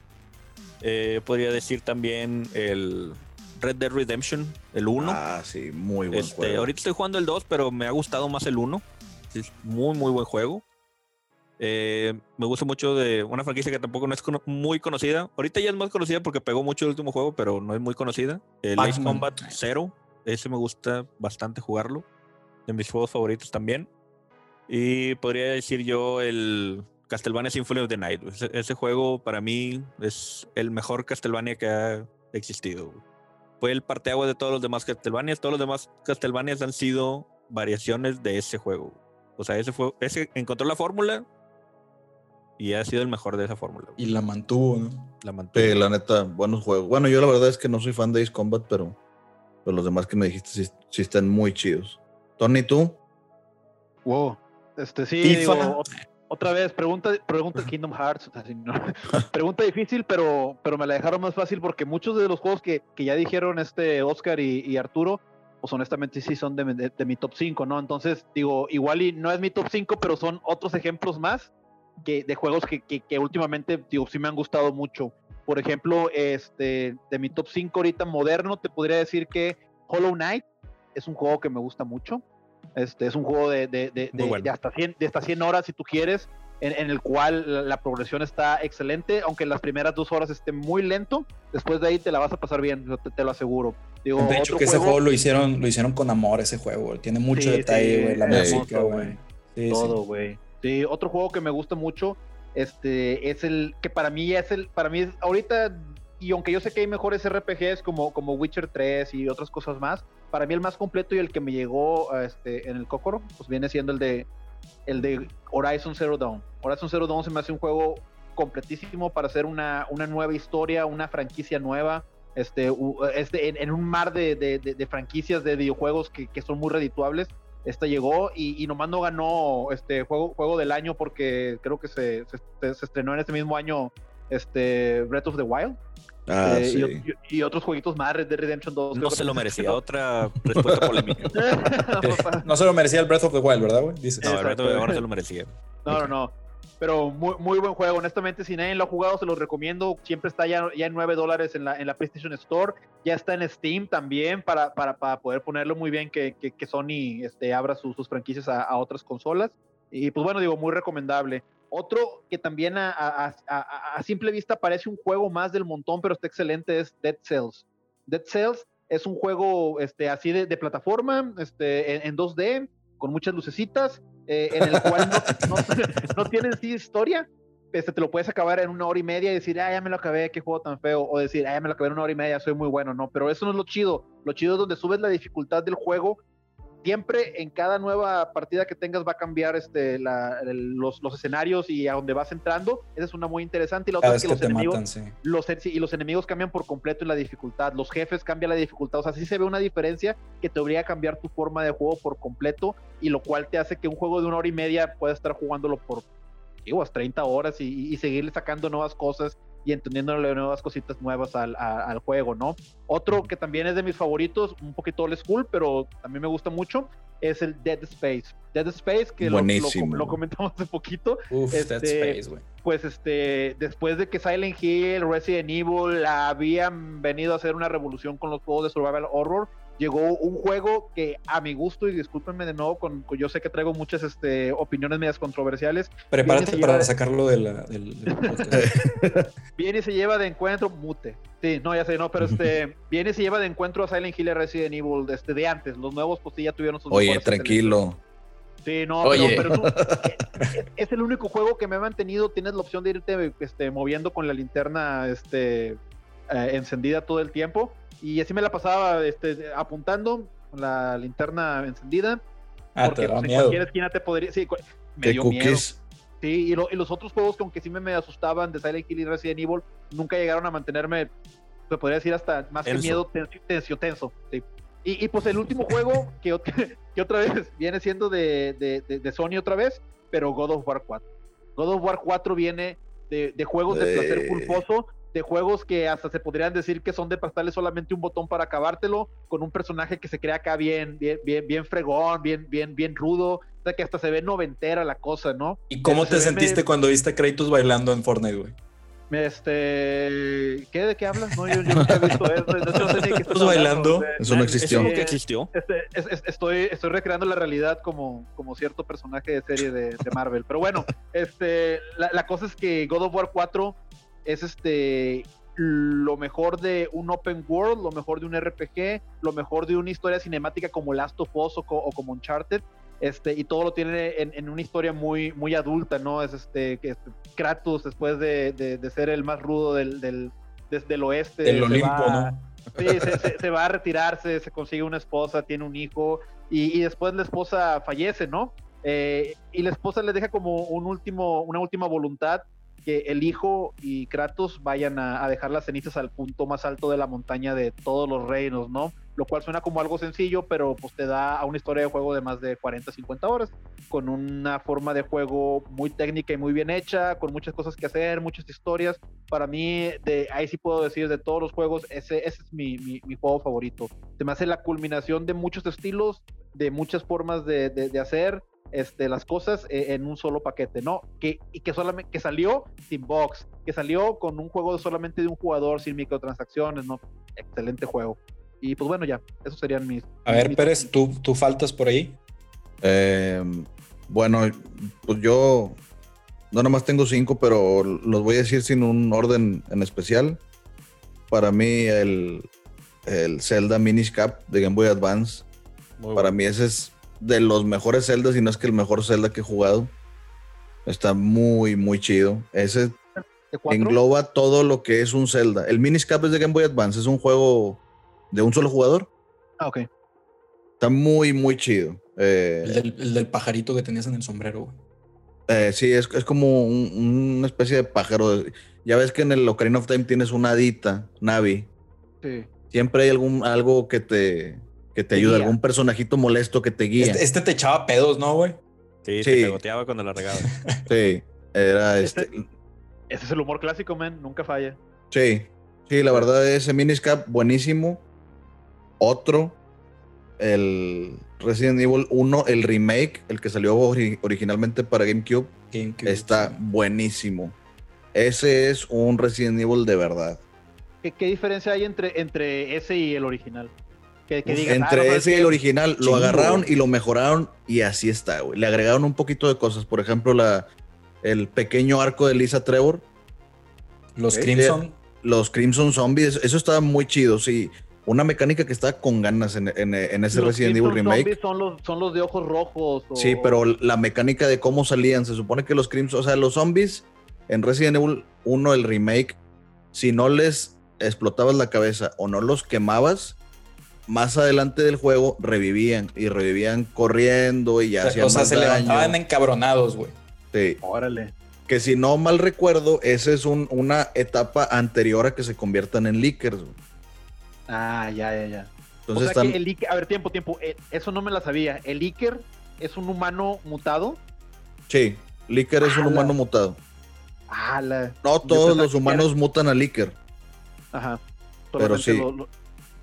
Eh, podría decir también el Red Dead Redemption, el 1. Ah, sí, muy buen Este, juego. ahorita estoy jugando el 2, pero me ha gustado más el 1. Es muy, muy buen juego. Eh, me gusta mucho de una franquicia que tampoco no es cono- muy conocida. Ahorita ya es más conocida porque pegó mucho el último juego, pero no es muy conocida. El Ace. Combat Zero. Ese me gusta bastante jugarlo. De mis juegos favoritos también. Y podría decir yo el Castlevania Symphony of the Night. Ese, ese juego para mí es el mejor Castlevania que ha existido. Fue el parteaguas de todos los demás Castlevanias. Todos los demás Castlevanias han sido variaciones de ese juego. O sea, ese fue, ese encontró la fórmula y ha sido el mejor de esa fórmula. Y la mantuvo, ¿no? La mantuvo. Sí, la neta, buenos juegos. Bueno, yo la verdad es que no soy fan de Ace Combat, pero, pero los demás que me dijiste sí, sí están muy chidos. Tony, ¿tú? Wow. Este sí, digo, otra vez, pregunta, pregunta Kingdom Hearts. o sea, sí, no. pregunta difícil, pero, pero me la dejaron más fácil porque muchos de los juegos que, que ya dijeron este Oscar y, y Arturo, pues honestamente sí son de, mi- de- de mi top 5, ¿no? Entonces, digo, igual y no es mi top 5, pero son otros ejemplos más que, de juegos que, que, que últimamente, digo, sí me han gustado mucho. Por ejemplo, este, de mi top 5 ahorita moderno, te podría decir que Hollow Knight es un juego que me gusta mucho. Este, es un juego de, de, de, bueno. de hasta 100, de hasta 100 horas, si tú quieres, en, en el cual la, la progresión está excelente, aunque las primeras dos horas esté muy lento, después de ahí te la vas a pasar bien, te, te lo aseguro. Digo, De hecho, que ese juego lo hicieron, lo hicieron con amor, ese juego. Tiene mucho Sí, detalle, sí, güey. La música, güey. sí. todo, güey. Sí, otro juego que me gusta mucho, este, es el que para mí es el, para mí es ahorita, y aunque yo sé que hay mejores RPGs como, como Witcher 3 y otras cosas más, para mí el más completo y el que me llegó este, en el Kokoro, pues viene siendo el de, el de Horizon Zero Dawn. Horizon Zero Dawn se me hace un juego completísimo para hacer una, una nueva historia, una franquicia nueva. Este, este, en, un mar de- de franquicias de videojuegos que, que son muy redituables esta llegó y, y nomás no ganó este juego, juego del año porque creo que se, se, se estrenó en este mismo año este Breath of the Wild Ah, eh, sí. y, o- y- y otros jueguitos más Red Dead Redemption 2 No se lo merecía. Otra respuesta polémica. No se lo merecía el Breath of the Wild, ¿verdad, güey? No, el Exacto. reto de ahora se lo merecía. no, no, no. Pero muy, muy buen juego. Honestamente, si nadie lo ha jugado, se los recomiendo. Siempre está ya, ya en 9 dólares en la, en la PlayStation Store. Ya está en Steam también para, para, para poder ponerlo muy bien que, que, que Sony este, abra sus, sus franquicias a, a otras consolas. Y pues bueno, digo, muy recomendable. Otro que también a- a- a simple vista parece un juego más del montón, pero está excelente, es Dead Cells. Dead Cells es un juego este, así de, de plataforma, este, en, en 2D, con muchas lucecitas, eh, en el cual no, no, no tiene en sí historia. Este, te lo puedes acabar en una hora y media y decir, ah, ya me lo acabé, qué juego tan feo. O decir, ah, ya me lo acabé en una hora y media, soy muy bueno, ¿no? Pero eso no es lo chido. Lo chido es donde subes la dificultad del juego. Siempre en cada nueva partida que tengas va a cambiar este, la- el- los, los escenarios y a donde vas entrando. Esa es una muy interesante. Y la otra es que que los enemigos, matan, sí. los, sí, y los enemigos cambian por completo en la dificultad, los jefes cambian la dificultad, o sea, sí se ve una diferencia que te obliga a cambiar tu forma de juego por completo y lo cual te hace que un juego de una hora y media puedas estar jugándolo por digo, 30 horas y, y seguirle sacando nuevas cosas y entendiéndole nuevas cositas nuevas al, a- al juego, ¿no? Otro que también es de mis favoritos, un poquito old school, pero también me gusta mucho, es el Dead Space. Dead Space, que lo- lo, lo comentamos hace poquito, Uf, Dead Este, Space, güey. pues este, después de que Silent Hill, Resident Evil habían venido a hacer una revolución con los juegos de survival horror, llegó un juego que a mi gusto, y discúlpenme de nuevo, con, con- yo sé que traigo muchas este, opiniones medias controversiales, Prepárate para sacarlo de la, del, viene y se lleva de encuentro, mute. Sí, no, ya sé, no, pero este, viene y se lleva de encuentro a Silent Hill y Resident Evil este, de antes. Los nuevos, pues sí, ya tuvieron sus Oye, tranquilo. Sí, no, Oye. pero, pero es, es- es el único juego que me ha mantenido. Tienes la opción de irte este, moviendo con la linterna este, eh, encendida todo el tiempo. Y así me la pasaba este, apuntando con la linterna encendida. Ah, porque te da pues, en miedo. cualquier esquina te podría. Sí, me ¿Qué dio miedo. Sí, y, lo- y los otros juegos que aunque sí me, me asustaban de Silent Hill y Resident Evil, nunca llegaron a mantenerme, se podría decir hasta más que Tenso. miedo, tenso, tenso, tenso, sí. Y, y, pues el último juego que, que otra vez viene siendo de, de- de- de Sony otra vez, pero God of War 4. God of War 4 viene de, de juegos de placer Eh. culposo, de juegos que hasta se podrían decir que son de pasarle solamente un botón para acabártelo, con un personaje que se crea acá bien, bien, bien, bien fregón, bien, bien, bien rudo, o sea que hasta se ve noventera la cosa, ¿no? ¿Y cómo te sentiste medio- cuando viste a Kratos bailando en Fortnite, güey? Este, ¿qué? ¿De qué hablas? No, yo, yo nunca he visto eso. de hecho, no sé ni qué estás ¿Estás bailando? hablando, Eso no existió. Eso Eh, nunca existió. Este, es- es- estoy, estoy recreando la realidad como, como cierto personaje de serie de, de Marvel. Pero bueno, este, la, la cosa es que God of War 4 es este lo mejor de un open world, lo mejor de un RPG, lo mejor de una historia cinemática como Last of Us o, co- o como Uncharted. Este, y todo lo tiene en, en una historia muy, muy adulta, ¿no? Es este, este, Kratos, después de, de- de ser el más rudo del, del, desde el oeste. Del Olimpo, va- ¿no? Sí, se, se- se va a retirarse, se consigue una esposa, tiene un hijo y, y después la esposa fallece, ¿no? Eh, y la esposa le deja como un último, una última voluntad que el hijo y Kratos vayan a, dejar las cenizas al punto más alto de la montaña de todos los reinos, ¿no? Lo cual suena como algo sencillo, pero pues te da a una historia de juego de más de 40, 50 horas, con una forma de juego muy técnica y muy bien hecha, con muchas cosas que hacer, muchas historias. Para mí, de ahí sí puedo decir, de todos los juegos, ese, es mi, juego favorito. Se me hace la culminación de muchos estilos, de muchas formas de hacer, este, las cosas eh, en un solo paquete, ¿no? Que, y que solamente que salió sin box, que salió con un juego solamente de un jugador sin microtransacciones, ¿no? Excelente juego. Y pues bueno, ya, esos serían mis. A ver, mis- Pérez, ¿tú, tú faltas por ahí. Eh, bueno, pues yo no nomás tengo cinco, pero los voy a decir sin un orden en especial. Para mí, el, el Zelda Minish Cap de Game Boy Advance, Muy para bueno. mí ese es de los mejores Zeldas, y no es que el mejor Zelda que he jugado. Está muy, muy chido. Ese engloba todo lo que es un Zelda. El Minish Cap es de Game Boy Advance, es un juego de un solo jugador. Ah, ok. Está muy, muy chido. Eh, El del, el del pajarito que tenías en el sombrero, güey. Eh, sí, es, es como un- una especie de pájaro. Ya ves que en el Ocarina of Time tienes una hadita, Navi. Sí. Siempre hay algún, algo que te, que te ayuda, algún personajito molesto que te guía. Este, este te echaba pedos, ¿no, güey? Sí, Sí. te pegoteaba cuando la regaba. Sí, era Este- este. Ese es el humor clásico, man, nunca falla. Sí, sí, la verdad, ese Miniscap buenísimo. Otro, el Resident Evil 1, el remake, el que salió ori- originalmente para GameCube, GameCube, está sí. buenísimo. Ese es un Resident Evil de verdad. ¿Qué, qué diferencia hay entre, entre ese y el original? Que, que Uf, digas, ah, no, Entre ¿sabes ese y el original lo Chingo, agarraron y lo mejoraron y así está, güey. Le agregaron un poquito de cosas. Por ejemplo, la, el pequeño arco de Lisa Trevor, Los. Crimson. los Crimson Zombies, eso estaba muy chido, sí. Una mecánica que estaba con ganas en, en- en ese Los Resident Evil Remake. Zombies Son los, son los de ojos rojos. o- Sí, pero la mecánica de cómo salían, se supone que los Crimson, o sea, los zombies en Resident Evil 1, el remake, si no les explotabas la cabeza o no los quemabas, más adelante del juego revivían y revivían corriendo y ya hacían o sea, más se daño. levantaban encabronados, güey. Sí, Órale. que si no mal recuerdo, esa es un- una etapa anterior a que se conviertan en leakers. güey. Ah, ya, ya, ya. Entonces o sea están, que el Iker, a ver, tiempo, tiempo. eh, eso no me la sabía. El Iker es un humano mutado. sí, Licker es un ¡Hala! humano mutado. Ah, la. No todos los humanos era- mutan a Licker. Ajá. Pero sí. lo- lo-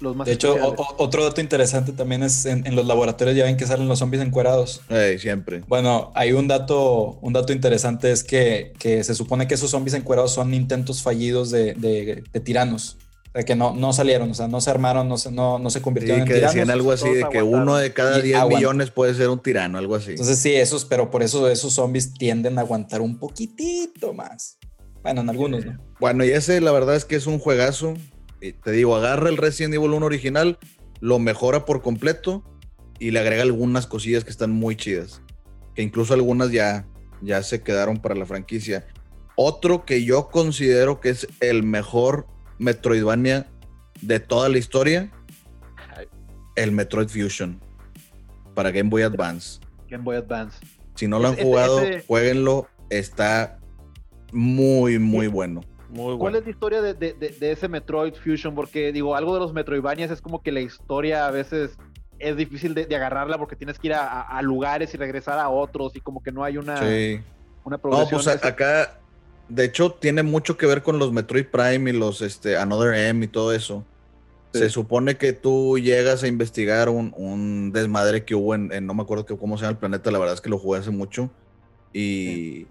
los más De hecho, o- otro dato interesante también es en, en los laboratorios ya ven que salen los zombies encuerados. Eh, siempre. Bueno, hay un dato, un dato interesante es que, que se supone que esos zombies encuerados son intentos fallidos de, de- de tiranos. O sea, que no, no salieron, o sea, no se armaron, no se, no, no se Sí, convirtieron que en tiranos. decían algo así de que aguantaron. uno de cada Y 10 aguant- millones puede ser un tirano, algo así. Entonces sí, esos, pero por eso esos zombies tienden a aguantar un poquitito más. Bueno, en algunos, ¿no? Bueno, y ese la verdad es que es un juegazo. Y te digo, agarra el Resident Evil 1 original, lo mejora por completo y le agrega algunas cosillas que están muy chidas. Que incluso algunas ya, ya se quedaron para la franquicia. Otro que yo considero que es el mejor Metroidvania de toda la historia, el Metroid Fusion para Game Boy Advance. Game Boy Advance. Si no lo han Ese- jugado, ese- jueguenlo. Está muy, muy bueno. Muy ¿Cuál es la historia de, de- de- de ese Metroid Fusion? Porque digo, algo de los Metroidvanias es como que la historia a veces es difícil de, de agarrarla porque tienes que ir a, lugares y regresar a otros y como que no hay una, Sí. una No, progresión. pues a- Ese- acá, de hecho, tiene mucho que ver con los Metroid Prime y los este, Another M y todo eso. Sí. Se supone que tú llegas a investigar un, un desmadre que hubo en, en- no me acuerdo que- cómo se llama el planeta, la verdad es que lo jugué hace mucho. Y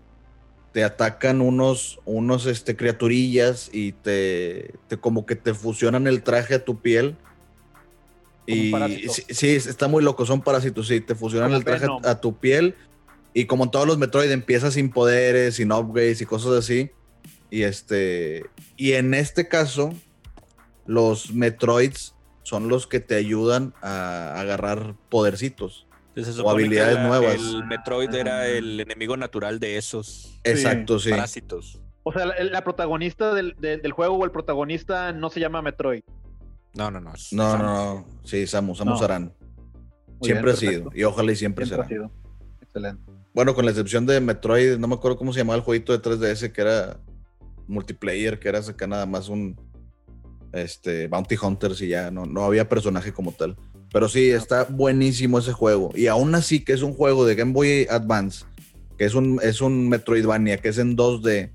te atacan unos, unos este, criaturillas y te, te como que te fusionan el traje a tu piel. Y sí, sí, está muy loco, son parásitos, sí, te fusionan Como el traje a, a tu piel y como en todos los Metroid empiezas sin poderes, sin upgrades y cosas así. Y este y en este caso los Metroids son los que te ayudan a agarrar podercitos. Se o habilidades la- nuevas. El Metroid era el enemigo natural de esos Exacto, sí. parásitos. O sea, la, la protagonista del, de- del juego o el protagonista no se llama Metroid. No, no, no. es No, Samus. no, no. Sí, Samus, Samus No. Aran. Siempre bien, ha sido. Y ojalá y siempre, Siempre ha será. sido. Excelente. Bueno, con la excepción de Metroid, no me acuerdo cómo se llamaba el jueguito de 3DS que era multiplayer, que era acá nada más un este Bounty Hunters y ya no, no había personaje como tal. Pero sí, está buenísimo ese juego. Y aún así que es un juego de Game Boy Advance, que es un, es un Metroidvania, que es en 2D,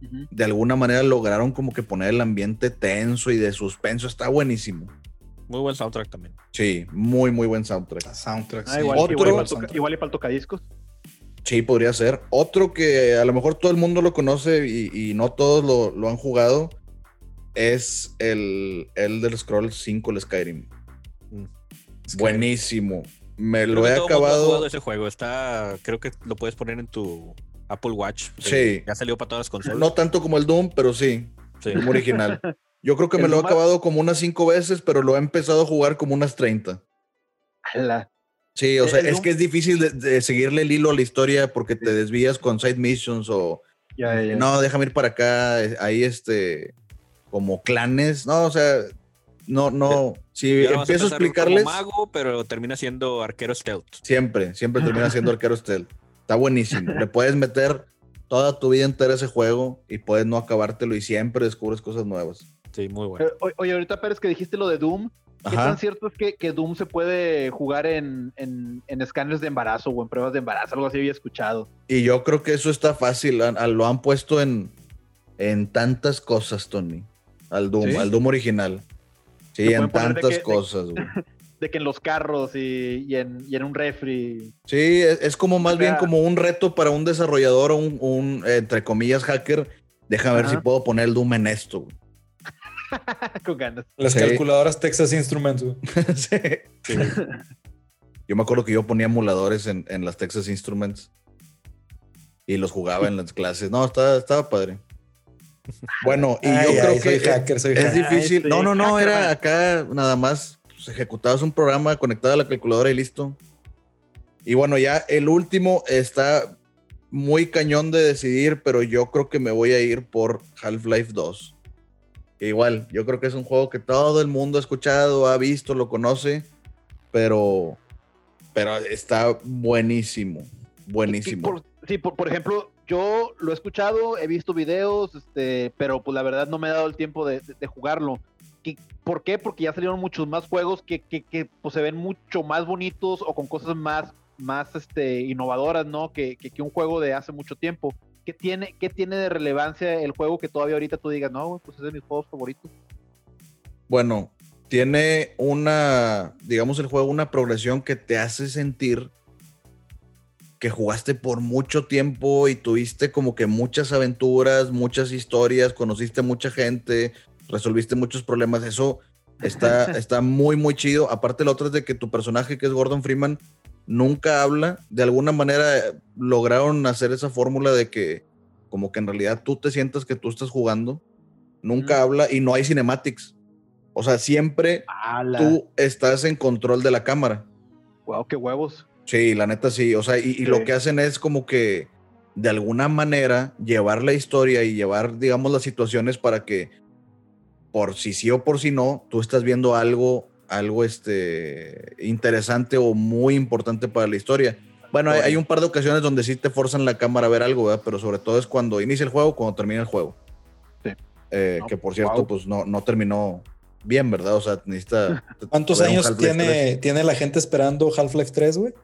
Ujú. de alguna manera lograron como que poner el ambiente tenso y de suspenso. Está buenísimo. Muy buen soundtrack también. Sí, muy, muy buen soundtrack. Soundtrack. Ah, sí. igual, Otro- igual, y para igual y para el tocadiscos. Sí, podría ser. Otro que a lo mejor todo el mundo lo conoce y, y no todos lo, lo han jugado es el Elder Scrolls 5, el Skyrim. Buenísimo. Me Creo lo que he todo mundo ha jugado acabado. ese juego. Está, creo que lo puedes poner en tu Apple Watch. Sí. Eh, Ya salió para todas las consolas. No tanto como el Doom, pero sí, Sí. como original. Yo creo que me lo he acabado como unas cinco veces, pero lo he empezado a jugar como unas 30. Ala. Sí, o sea, El es Doom- que es difícil de, de seguirle el hilo a la historia porque te desvías con side missions o Ya, ya, ya. no, déjame ir para acá, eh, ahí este, como clanes, no, o sea, no, no, si empiezo a explicarles, Como mago, pero termina siendo arquero stealth. siempre, siempre termina siendo arquero stealth. Está buenísimo, le puedes meter toda tu vida entera a ese juego y puedes no acabártelo y siempre descubres cosas nuevas. Sí, muy bueno. Oye, ahorita Pérez que dijiste lo de Doom, ¿qué Ajá. tan cierto es que, que Doom se puede jugar en, en, en escáneres de embarazo o en pruebas de embarazo? Algo así había escuchado. Y yo creo que eso está fácil, lo han puesto en, en tantas cosas, Tony, al Doom, ¿Sí? al Doom original. Sí, en tantas que- cosas, güey. De que en los carros y, y en, y en un refri. Sí, es, es como más O bien como un reto para un desarrollador o un, un, entre comillas, hacker. Deja ver si puedo poner el Doom en esto. güey. con ganas. Las Sí. calculadoras Texas Instruments, güey. Sí. Yo me acuerdo que yo ponía emuladores en, en las Texas Instruments y los jugaba en las clases. No, estaba, estaba padre. Bueno, y Ay, yo creo ay, soy que hacker, soy es hacker. difícil. Ay, No, sí, no, no, hacker, era man. acá nada más. Pues, ejecutabas un programa conectado a la calculadora y listo. Y bueno, ya el último está muy cañón de decidir, pero yo creo que me voy a ir por Half-Life 2. Que igual, yo creo que es un juego que todo el mundo ha escuchado, ha visto, lo conoce, pero, pero está buenísimo, buenísimo. Por- sí, por, por ejemplo, yo lo he escuchado, he visto videos, este, pero pues la verdad no me he dado el tiempo de, de- de jugarlo. ¿Qué- ¿Por qué? Porque ya salieron muchos más juegos que, que- que, pues, se ven mucho más bonitos o con cosas más, más este, innovadoras, ¿no? Que, que, un juego de hace mucho tiempo. ¿Qué tiene, ¿Qué tiene de relevancia el juego que todavía ahorita tú digas, no, pues es de mis juegos favoritos? Bueno, tiene una, digamos, el juego, una progresión que te hace sentir que jugaste por mucho tiempo y tuviste como que muchas aventuras, muchas historias, conociste mucha gente, resolviste muchos problemas. Eso está, está muy, muy chido. Aparte, lo otro es de que tu personaje, que es Gordon Freeman, nunca habla. De alguna manera lograron hacer esa fórmula de que como que en realidad tú te sientas que tú estás jugando. Nunca Mm. habla y no hay cinematics. O sea, siempre tú estás en control de la cámara. ¡Wow, qué huevos! Sí, la neta sí. O sea, y, y lo que hacen es como que de alguna manera llevar la historia y llevar, digamos, las situaciones para que por si sí o por si no, tú estás viendo algo, algo este, interesante o muy importante para la historia. Bueno, hay, hay un par de ocasiones donde sí te forzan la cámara a ver algo, ¿verdad? Pero sobre todo es cuando inicia el juego, cuando termina el juego. Sí. Eh, No, que por cierto, wow. pues no, no terminó bien, ¿verdad? O sea, necesita... ¿Cuántos años tiene, 3. tiene la gente esperando Half-Life 3, güey?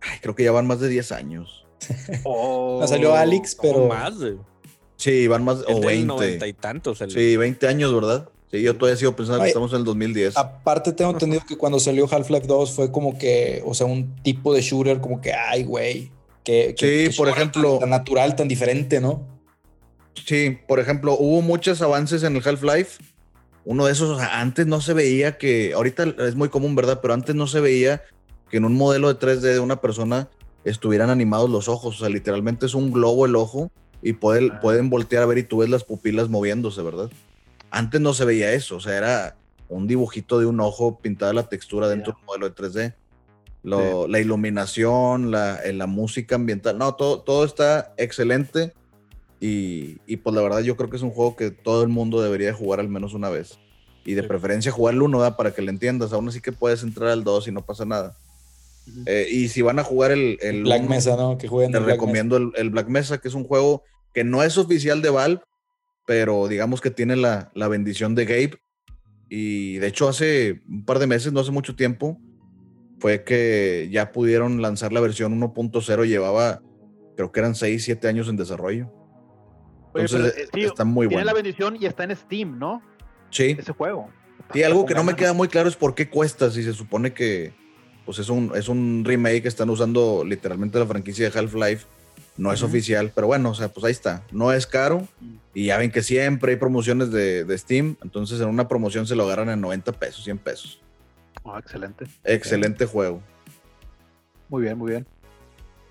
Ay, creo que ya van más de 10 años. Oh. No salió Alex, Pero más. Sí, van más, o del 20. 90 y tantos. Sí, 20 años, ¿verdad? Sí, yo todavía sigo pensando que estamos en el 2010. Aparte, tengo entendido que cuando salió Half-Life 2 fue como que, o sea, un tipo de shooter como que, ay, güey. Que, que- Sí, que por ejemplo- Tan, tan natural, tan diferente, ¿no? Sí, por ejemplo, hubo muchos avances en el Half-Life. Uno de esos, o sea, antes no se veía que, ahorita es muy común, ¿verdad? Pero antes no se veía que en un modelo de 3D de una persona estuvieran animados los ojos. O sea, literalmente es un globo el ojo y pueden, Ah. pueden voltear a ver y tú ves las pupilas moviéndose, ¿verdad? Antes no se veía eso, o sea, era un dibujito de un ojo pintada la textura dentro de un modelo de 3D. Lo- La iluminación, la, eh, la música ambiental, no, todo, todo está excelente. Y, y, pues la verdad yo creo que es un juego que todo el mundo debería jugar al menos una vez. Y de Sí. preferencia jugar el 1, ¿verdad? Para que le entiendas. Aún así que puedes entrar al 2 y no pasa nada. Eh, y si van a jugar el, el Black uno, Mesa, ¿no? Que jueguen les recomiendo el, el Black Mesa, que es un juego que no es oficial de Valve, pero digamos que tiene la, la bendición de Gabe. Y de hecho hace un par de meses, no hace mucho tiempo, fue que ya pudieron lanzar la versión 1.0, llevaba, creo que eran 6, 7 años en desarrollo. Oye, Entonces pero, eh, sí, está muy Tiene bueno. la bendición y está en Steam, ¿no? Sí, Ese juego. y algo que no me queda muy claro es por qué cuesta, si se supone que pues es un, es un remake, están usando literalmente la franquicia de Half-Life, no es oficial, pero bueno, o sea, pues ahí está, no es caro y ya ven que siempre hay promociones de, de Steam, entonces en una promoción se lo agarran en 90 pesos, 100 pesos. Ah, excelente. Excelente juego. Muy bien, muy bien.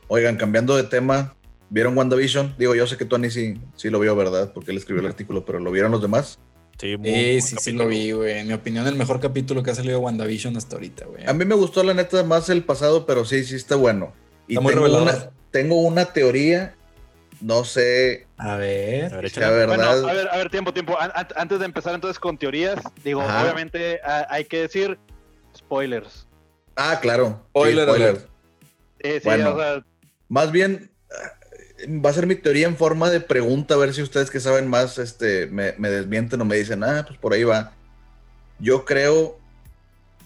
Oigan, cambiando de tema, ¿vieron WandaVision? Digo, yo sé que Tony sí, sí lo vio, ¿verdad? Porque él escribió el artículo, pero ¿lo vieron los demás? Sí, muy Sí, buen sí, sí lo vi, güey. En mi opinión, el mejor capítulo que ha salido de WandaVision hasta ahorita, güey. A mí me gustó la neta más el pasado, pero sí, sí está bueno. Y Está muy tengo, una, tengo una teoría, no sé A A ver. ver, si échale. la verdad. Bueno, a ver, a ver, tiempo, tiempo. An- an- antes de empezar entonces con teorías, digo, Ajá. obviamente a- hay que decir spoilers. Ah, claro. sí, Spoiler alert. Eh, sí, Bueno. o sea, Más bien, va a ser mi teoría en forma de pregunta, a ver si ustedes que saben más este, me, me desmienten o me dicen, ah, pues por ahí va. Yo creo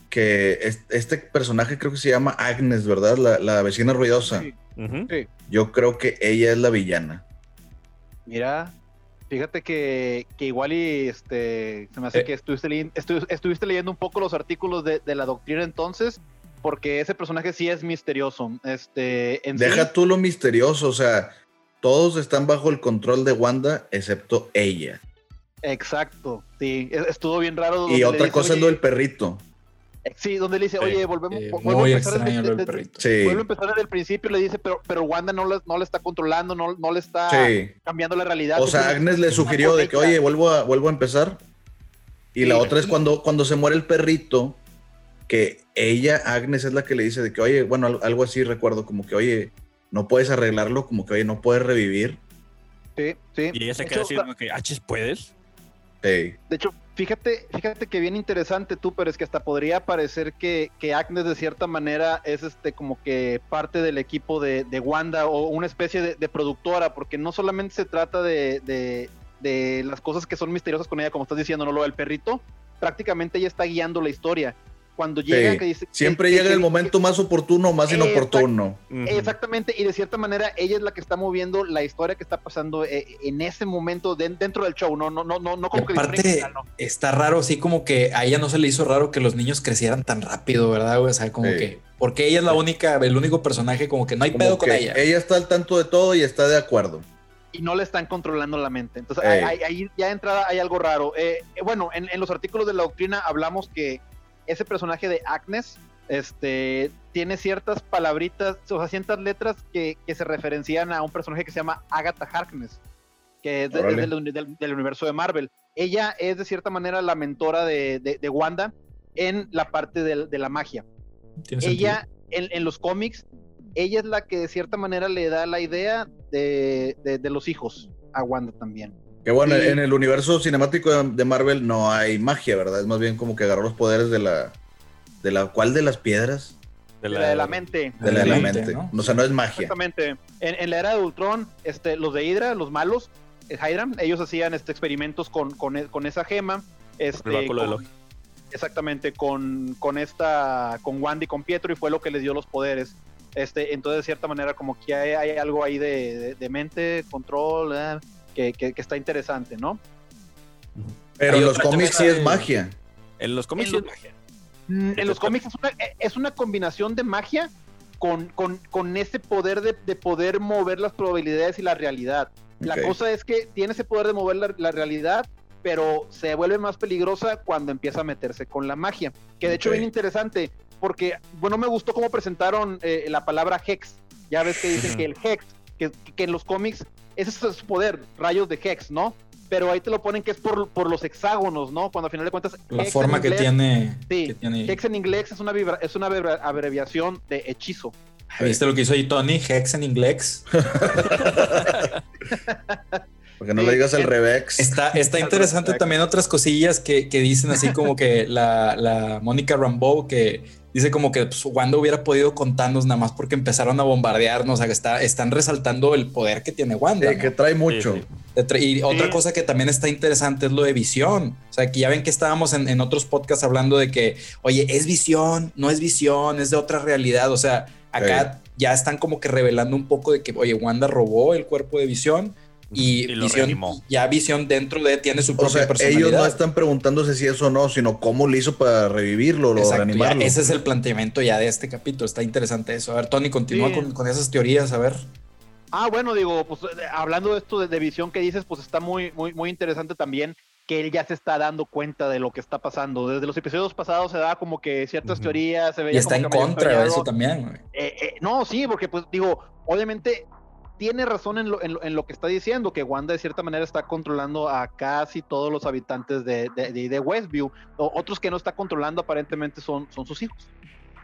que es- este personaje creo que se llama Agnes, ¿verdad? La, la vecina ruidosa. sí. Yo creo que ella es la villana. Mira, fíjate que, que igual y este se me hace Eh. que estuviste, estu- estuviste leyendo un poco los artículos de, de la doctrina entonces, porque ese personaje sí es misterioso. Este, en sí- Deja tú lo misterioso, o sea, todos están bajo el control de Wanda, excepto ella. exacto, sí, es- estuvo bien raro. Y otra dice, cosa es lo del perrito. Sí, donde le dice, oye, volvemos, Eh, vuelvo muy a empezar extraño desde- lo del desde- perrito. Sí, Vuelve a empezar desde el principio le dice, pero, pero Wanda no la, no la está controlando, no, no le está sí. cambiando la realidad. O sea, Entonces, Agnes le sugirió de que, oye, vuelvo a, vuelvo a empezar. Y la otra es cuando, cuando se muere el perrito, que ella, Agnes, es la que le dice de que, oye, bueno, al- algo así recuerdo, como que, oye, no puedes arreglarlo, como que, oye, no puedes revivir. Sí, sí. Y ella se queda así como que, "Achis, ¿puedes? Sí. De hecho, fíjate, fíjate que bien interesante tú, pero es que hasta podría parecer que, que Agnes de cierta manera es este como que parte del equipo de, de Wanda o una especie de, de productora, porque no solamente se trata de, de- de las cosas que son misteriosas con ella, como estás diciendo, no lo del perrito, prácticamente ella está guiando la historia. Cuando llega, Sí. que dice... Siempre que- llega que- el momento más oportuno o más inoportuno. Exactamente, y de cierta manera ella es la que está moviendo la historia que está pasando eh, en ese momento de- dentro del show, no, no, no, no, no como que Aparte, no. está raro, así como que a ella no se le hizo raro que los niños crecieran tan rápido, ¿verdad? O sea, como Sí. que. Porque ella es la única, el único personaje, como que no hay Como pedo con que ella. está al tanto de todo y está de acuerdo. y no le están controlando la mente. Entonces, ahí, ya de entrada hay algo raro. Eh, eh, bueno, en, en los artículos de la doctrina hablamos que ese personaje de Agnes este, tiene ciertas palabritas, o sea, ciertas letras que, que se referencian a un personaje que se llama Agatha Harkness, que es, de- Órale. es del, del- del universo de Marvel. Ella es de cierta manera la mentora de, de- de Wanda en la parte de la magia ella en, en los cómics, ella es la que de cierta manera le da la idea de, de- de los hijos a Wanda también. Que bueno, Sí. en el universo cinemático de, de Marvel no hay magia, ¿verdad? Es más bien como que agarró los poderes de la. ¿De la cuál de las piedras? De De la, de la mente. De la, de la mente, mente. ¿no? O sea, no es magia. Exactamente. En, en la era de Ultron, este, los de Hydra, los malos, eh, Hydra, ellos hacían este, experimentos con, con, e- con esa gema. Este, de con- Loki. Exactamente, con, con esta, con Wanda y con Pietro, y fue lo que les dio los poderes. Este, entonces, de cierta manera, como que hay, hay algo ahí de, de- de mente, control, eh, que, que- que está interesante, ¿no? Pero en los cómics sí es de- magia. En los cómics En sí es magia. Mm, En los cómics es una, es una combinación de magia con, con, con ese poder de, de poder mover las probabilidades y la realidad. La cosa es que tiene ese poder de mover la, la realidad, pero se vuelve más peligrosa cuando empieza a meterse con la magia. Que de hecho Ok. bien interesante, porque bueno, me gustó cómo presentaron eh, la palabra Hex. Ya ves que dicen que el Hex, que, que en los cómics, ese es su poder, rayos de Hex, ¿no? Pero ahí te lo ponen que es por, por los hexágonos, ¿no? Cuando al final de cuentas... La Hex forma que tiene. Sí, que tiene- Hex en inglés es una, vibra- es una abrevi- abreviación de hechizo. ¿Viste lo que hizo ahí Tony? Hex en inglés. Porque no Sí, le digas al en- Revex. Está, está interesante también otras cosillas que, que dicen así como que la, la Mónica Rambeau que, Dice como que pues, Wanda hubiera podido contarnos nada más porque empezaron a bombardearnos, o sea, que está, están resaltando el poder que tiene Wanda. ¿no? que trae mucho. Sí, Y otra cosa que también está interesante es lo de visión. O sea, que ya ven que estábamos en, en otros podcasts hablando de que, oye, es visión, no es visión, es de otra realidad. O sea, acá ya están como que revelando un poco de que, oye, Wanda robó el cuerpo de visión y, reanimó. ya visión dentro de tiene su O propia sea, personalidad. ellos no están preguntándose si eso o no, sino cómo le hizo para revivirlo o Exacto, ya reanimarlo. ese es el planteamiento ya de este capítulo. Está interesante eso. A ver, Tony, continúa Sí. con, con esas teorías. A ver. Ah, bueno, digo, pues eh, hablando de esto de, de visión que dices, pues está muy, muy, muy interesante también que él ya se está dando cuenta de lo que está pasando. Desde los episodios pasados se da como que ciertas teorías, se Y está en como contra de eso también. Eh, eh, no, sí, porque pues digo, obviamente tiene razón en lo, en, lo, en lo que está diciendo, que Wanda de cierta manera está controlando a casi todos los habitantes de, Westview. O- otros que no está controlando aparentemente son sus hijos.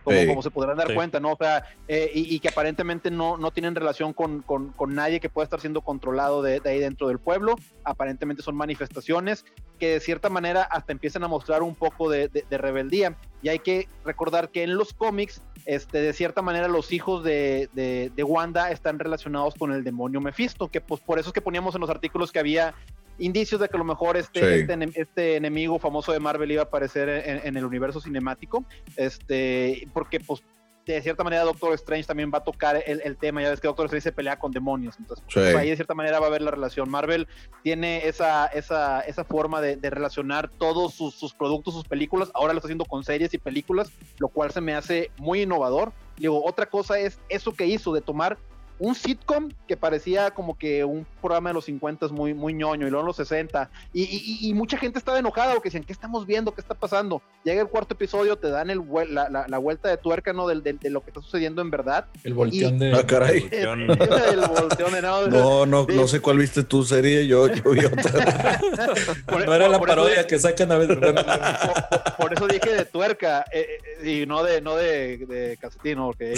Como, Sí. como se podrán dar Sí. cuenta, ¿no? O sea, eh, y, y que aparentemente no, no tienen relación con, con, con nadie que pueda estar siendo controlado de, de ahí dentro del pueblo. Aparentemente son manifestaciones que de cierta manera hasta empiezan a mostrar un poco de, de- de rebeldía. Y hay que recordar que en los cómics, este, de cierta manera, los hijos de, de- de Wanda están relacionados con el demonio Mephisto, que pues por eso es que poníamos en los artículos que había indicios de que a lo mejor este, Sí. este, enem- este enemigo famoso de Marvel iba a aparecer en, en el universo cinemático, este, porque pues de cierta manera Doctor Strange también va a tocar el, el tema, ya ves que Doctor Strange se pelea con demonios, entonces Sí. pues, ahí de cierta manera va a haber la relación. Marvel tiene esa, esa, esa forma de, de relacionar todos sus, sus productos, sus películas, ahora lo está haciendo con series y películas, lo cual se me hace muy innovador. Digo, otra cosa es eso que hizo de tomar un sitcom que parecía como que un programa de los 50 muy, muy ñoño y luego en los 60 y, y- y mucha gente estaba enojada porque decían, ¿qué estamos viendo? ¿Qué está pasando? Llega el cuarto episodio, te dan el, la, la- la vuelta de tuerca ¿no? del- del- de, lo que está sucediendo en verdad. El volteón de. Ah, caray. El volteón de nada. No, no, Sí. no sé cuál viste tu serie, yo, yo vi otra. Por- No era la por eso- parodia que sacan a veces. por, por eso dije de tuerca eh, eh, y no de no de, de calcetín, ¿no? porque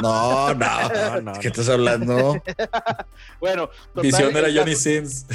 no, no, No, no, ¿qué no. estás hablando? bueno total, Visión era el Johnny caso- Sins.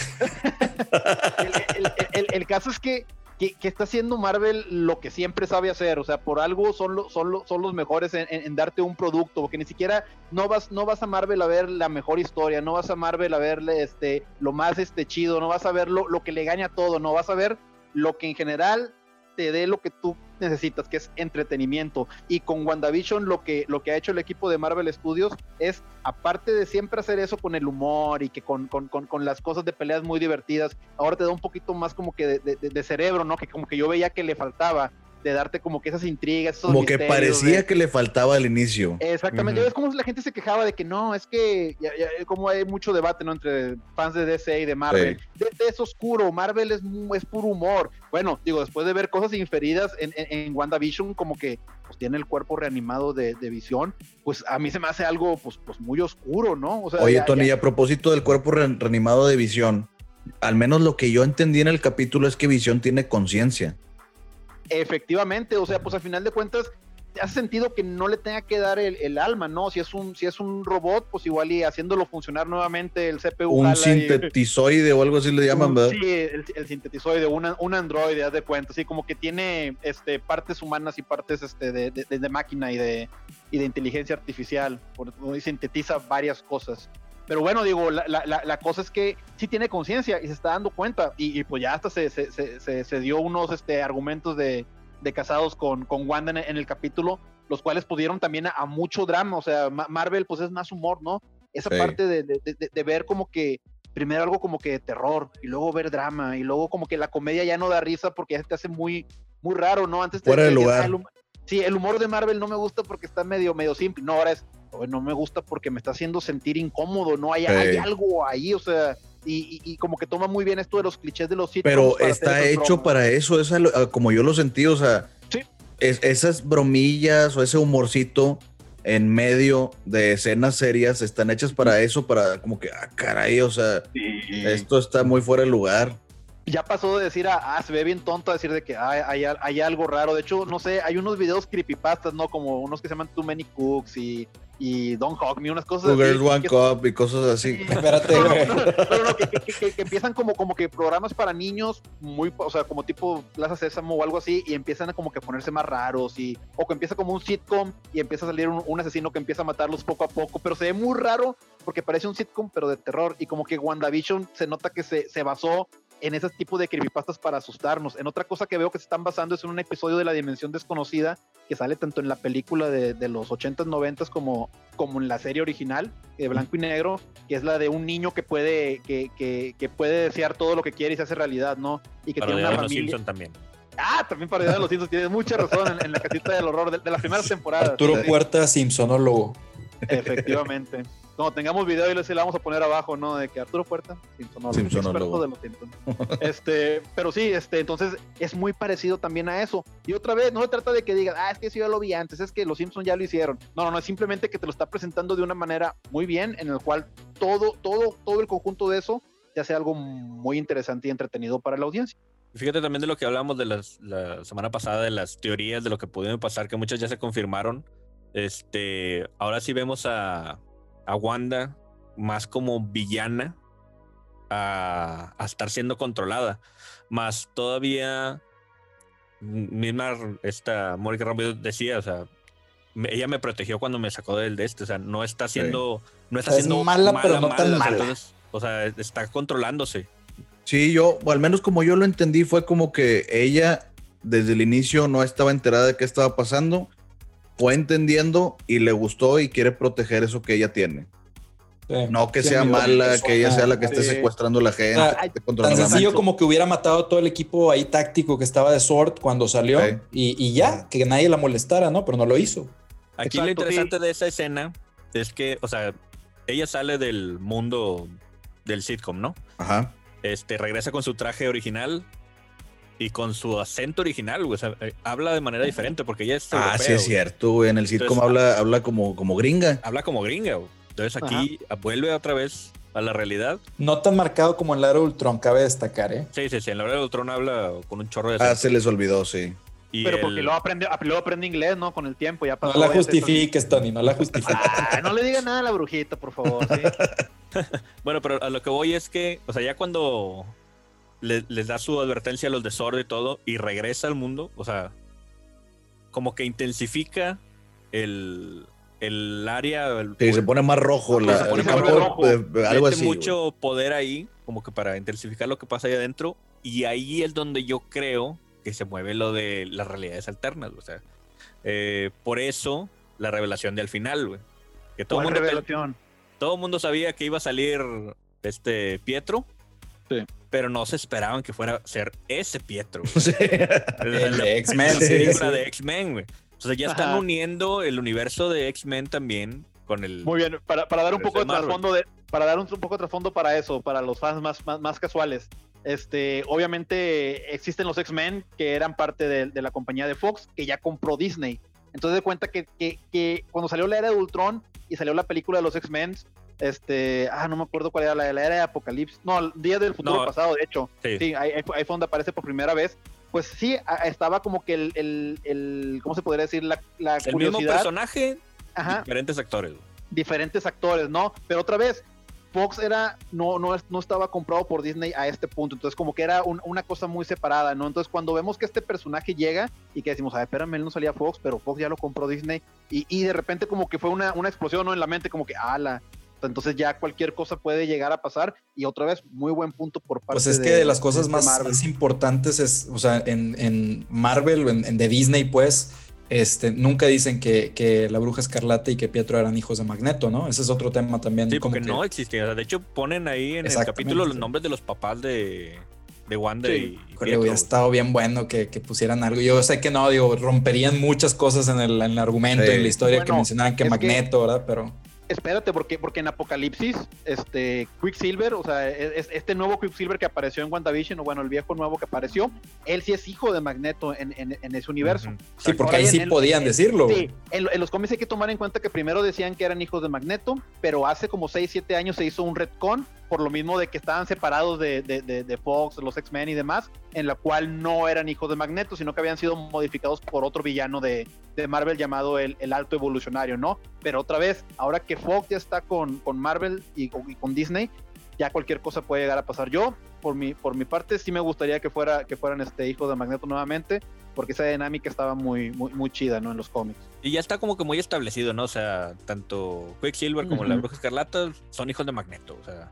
el, el- el- el caso es que, que, que está haciendo Marvel lo que siempre sabe hacer, o sea, por algo son, lo- son, lo- son los mejores en, en- en darte un producto, porque ni siquiera no vas, no vas a Marvel a ver la mejor historia, no vas a Marvel a ver este, lo más este, chido, no vas a ver lo, lo que le gana a todo, no vas a ver lo que en general te dé lo que tú necesitas, que es entretenimiento. Y con WandaVision lo que, lo que ha hecho el equipo de Marvel Studios es, aparte de siempre hacer eso con el humor y que con, con, con, con las cosas de peleas muy divertidas, ahora te da un poquito más como que de, de- de cerebro, ¿no? Que como que yo veía que le faltaba de darte como que esas intrigas, esos Como que parecía de- que le faltaba al inicio. Exactamente, Ujú. es como la gente se quejaba de que no, es que ya- ya- como hay mucho debate ¿no? entre fans de DC y de Marvel. DC es oscuro, Marvel es, es puro humor. Bueno, digo, después de ver cosas inferidas en, en, en WandaVision, como que pues, tiene el cuerpo reanimado de, de visión, pues a mí se me hace algo pues, pues muy oscuro, ¿no? O sea, Oye, ya- Tony, ya- a propósito del cuerpo re- reanimado de Visión, al menos lo que yo entendí en el capítulo es que Visión tiene conciencia. Efectivamente, o sea, pues al final de cuentas hace sentido que no le tenga que dar el, el alma, ¿no? Si es un si es un robot, pues igual y haciéndolo funcionar nuevamente el CPU Un y- sintetizoide o algo así le llaman, un- ¿verdad? Sí, el, el sintetizoide, una- un androide, haz de cuenta, así como que tiene este, partes humanas y partes este, de, de- de máquina y de, y de inteligencia artificial, por- y sintetiza varias cosas. Pero bueno, digo, la, la- la- cosa es que sí tiene conciencia y se está dando cuenta, y, y pues ya hasta se, se- se- se- dio unos este, argumentos de, de casados con, con Wanda en, en el capítulo, los cuales pudieron también a, a mucho drama, o sea, Ma- Marvel pues es más humor, ¿no? Esa Sí. parte de, de- de- de ver como que primero algo como que de terror y luego ver drama y luego como que la comedia ya no da risa porque ya te hace muy muy raro, ¿no? Antes te Fuera de lugar. "Ah, el sí, el humor de Marvel no me gusta porque está medio medio simple. No, ahora es "Oye, no me gusta porque me está haciendo sentir incómodo, no hay, Sí. hay algo ahí, o sea, y, y- y como que toma muy bien esto de los clichés de los sitcoms Pero está hecho bromas. para eso, esa, ah, como yo lo sentí, o sea, Sí. es- esas bromillas o ese humorcito en medio de escenas serias están hechas para eso, para como que, ah, caray, o sea, esto está muy fuera de lugar. Ya pasó de decir, a, ah, se ve bien tonto a decir de que hay, hay, algo raro. De hecho, no sé, hay unos videos creepypastas, ¿no? Como unos que se llaman Too Many Cooks y, y Don't Hawk Me, unas cosas así. Girls One Cup y cosas así. Espérate, no, no, que, empiezan como, como que programas para niños, muy, o sea, como tipo Plaza Sésamo o algo así, y empiezan a como que ponerse más raros, y, o que empieza como un sitcom y empieza a salir un, un asesino que empieza a matarlos poco a poco, pero se ve muy raro porque parece un sitcom, pero de terror, y como que WandaVision se nota que se, se basó en ese tipo de creepypastas para asustarnos. En otra cosa que veo que se están basando es en un episodio de La Dimensión Desconocida que sale tanto en la película de, de los 80s, 90s como, como en la serie original de blanco y negro, que es la de un niño que puede, que, que, que puede desear todo lo que quiere y se hace realidad, ¿no? Y que tiene una familia. Los también. Ah, también para de los Simpsons, tienes mucha razón en, la casita del horror de, de las primeras temporadas. Arturo Puerta, Simpsonólogo. Efectivamente cuando tengamos video y le vamos a poner abajo, ¿no? De que Arturo Puerta, Simpsonólogo, de los Simpsons. este, pero sí, este, entonces es muy parecido también a eso. Y otra vez, no se trata de que digas, ah, es que eso ya lo vi antes, es que los Simpsons ya lo hicieron. No, no, no, es simplemente que te lo está presentando de una manera muy bien, en el cual todo, todo, todo el conjunto de eso te hace algo muy interesante y entretenido para la audiencia. Fíjate también de lo que hablamos de las, la semana pasada, de las teorías de lo que pudieron pasar, que muchas ya se confirmaron. Este, ahora sí vemos a, a Wanda más como villana a, estar siendo controlada. Más todavía, misma esta Mónica Ramírez decía, o sea, ella me protegió cuando me sacó del de este, o sea, no está siendo, no está siendo mala, pero no tan mala. o sea, está controlándose. Sí, yo, o al menos como yo lo entendí, fue como que ella desde el inicio no estaba enterada de qué estaba pasando fue entendiendo y le gustó y quiere proteger eso que ella tiene. no que sea mala, que ella sea la que esté secuestrando a la gente. tan sencillo como que hubiera matado todo el equipo ahí táctico que estaba de Sword cuando salió y, ya, que nadie la molestara, ¿no? Pero no lo hizo. Aquí lo interesante de esa escena es que, o sea, ella sale del mundo del sitcom, ¿no? Ajá. Este, regresa con su traje original, y con su acento original, güey. O sea, eh, habla de manera diferente porque ella es. Ah, sí, es cierto, güey. En el sitcom habla, habla como, como gringa. Habla como gringa, güey. Entonces aquí vuelve otra vez a la realidad. No tan marcado como en la era Ultron, cabe destacar, ¿eh? Sí, sí, sí. En la era Ultron habla con un chorro de. Ah, se les olvidó, sí. Pero porque luego aprende, luego aprende inglés, ¿no? Con el tiempo. Ya pasó no la justifiques, Tony, no la justifiques. Ah, no le diga nada a la brujita, por favor. ¿sí? bueno, pero a lo que voy es que, o sea, ya cuando les da su advertencia a los de y todo y regresa al mundo. O sea, como que intensifica el, el área. sí, se pone más rojo la, el campo, algo así. mucho poder ahí, como que para intensificar lo que pasa ahí adentro. Y ahí es donde yo creo que se mueve lo de las realidades alternas. O sea, eh, por eso la revelación de al final, güey. Que todo mundo, todo el mundo sabía que iba a salir este Pietro. Sí pero no se esperaban que fuera a ser ese Pietro. el de X-Men. de X-Men, güey. O sea, ya están uniendo el universo de X-Men también con el. Muy bien, para, dar un poco de trasfondo de, para dar un, poco de trasfondo para eso, para los fans más, más, casuales. Este, obviamente existen los X-Men que eran parte de, la compañía de Fox, que ya compró Disney. Entonces de cuenta que, que, que, cuando salió la era de Ultron y salió la película de los X-Men, este, ah, no me acuerdo cuál era la, la era de Apocalipsis, no, Día del Futuro Pasado, de hecho, sí, ahí, fue donde aparece por primera vez, pues sí, estaba como que el, el, el ¿cómo se podría decir? La, la el mismo personaje, diferentes actores. Diferentes actores, ¿no? Pero otra vez, Fox era, no, no, no estaba comprado por Disney a este punto, entonces como que era una cosa muy separada, ¿no? Entonces cuando vemos que este personaje llega y que decimos, a ver, espérame, él no salía Fox, pero Fox ya lo compró Disney, y, y de repente como que fue una, una explosión ¿no? en la mente, como que, ala, entonces ya cualquier cosa puede llegar a pasar y otra vez muy buen punto por parte Pues es que de, las cosas más, importantes es, o sea, en, Marvel o en, de Disney pues, este, nunca dicen que, la bruja escarlata y que Pietro eran hijos de Magneto, ¿no? Ese es otro tema también. Sí, porque no existía. De hecho, ponen ahí en el capítulo los nombres de los papás de, de Wanda y, Pietro. hubiera estado bien bueno que, pusieran algo. Yo sé que no, digo, romperían muchas cosas en el, argumento, y en la historia que mencionaban que Magneto, ¿verdad? Pero espérate, porque, porque en Apocalipsis, este Quicksilver, o sea, es, este nuevo Quicksilver que apareció en WandaVision, o bueno, el viejo nuevo que apareció, él sí es hijo de Magneto en, en, ese universo. Sí, porque ahí sí podían decirlo. Sí, en, los cómics hay que tomar en cuenta que primero decían que eran hijos de Magneto, pero hace como 6, 7 años se hizo un retcon por lo mismo de que estaban separados de, de, de, de Fox, los X-Men y demás, en la cual no eran hijos de Magneto, sino que habían sido modificados por otro villano de, de Marvel llamado el, el, Alto Evolucionario, ¿no? Pero otra vez, ahora que Fox ya está con, con Marvel y, y, con Disney, ya cualquier cosa puede llegar a pasar. Yo, por mi, por mi parte, sí me gustaría que, fuera, que fueran este hijos de Magneto nuevamente, porque esa dinámica estaba muy, muy, muy chida, ¿no? En los cómics. Y ya está como que muy establecido, ¿no? O sea, tanto Quicksilver como uh -huh. la Bruja Escarlata son hijos de Magneto, o sea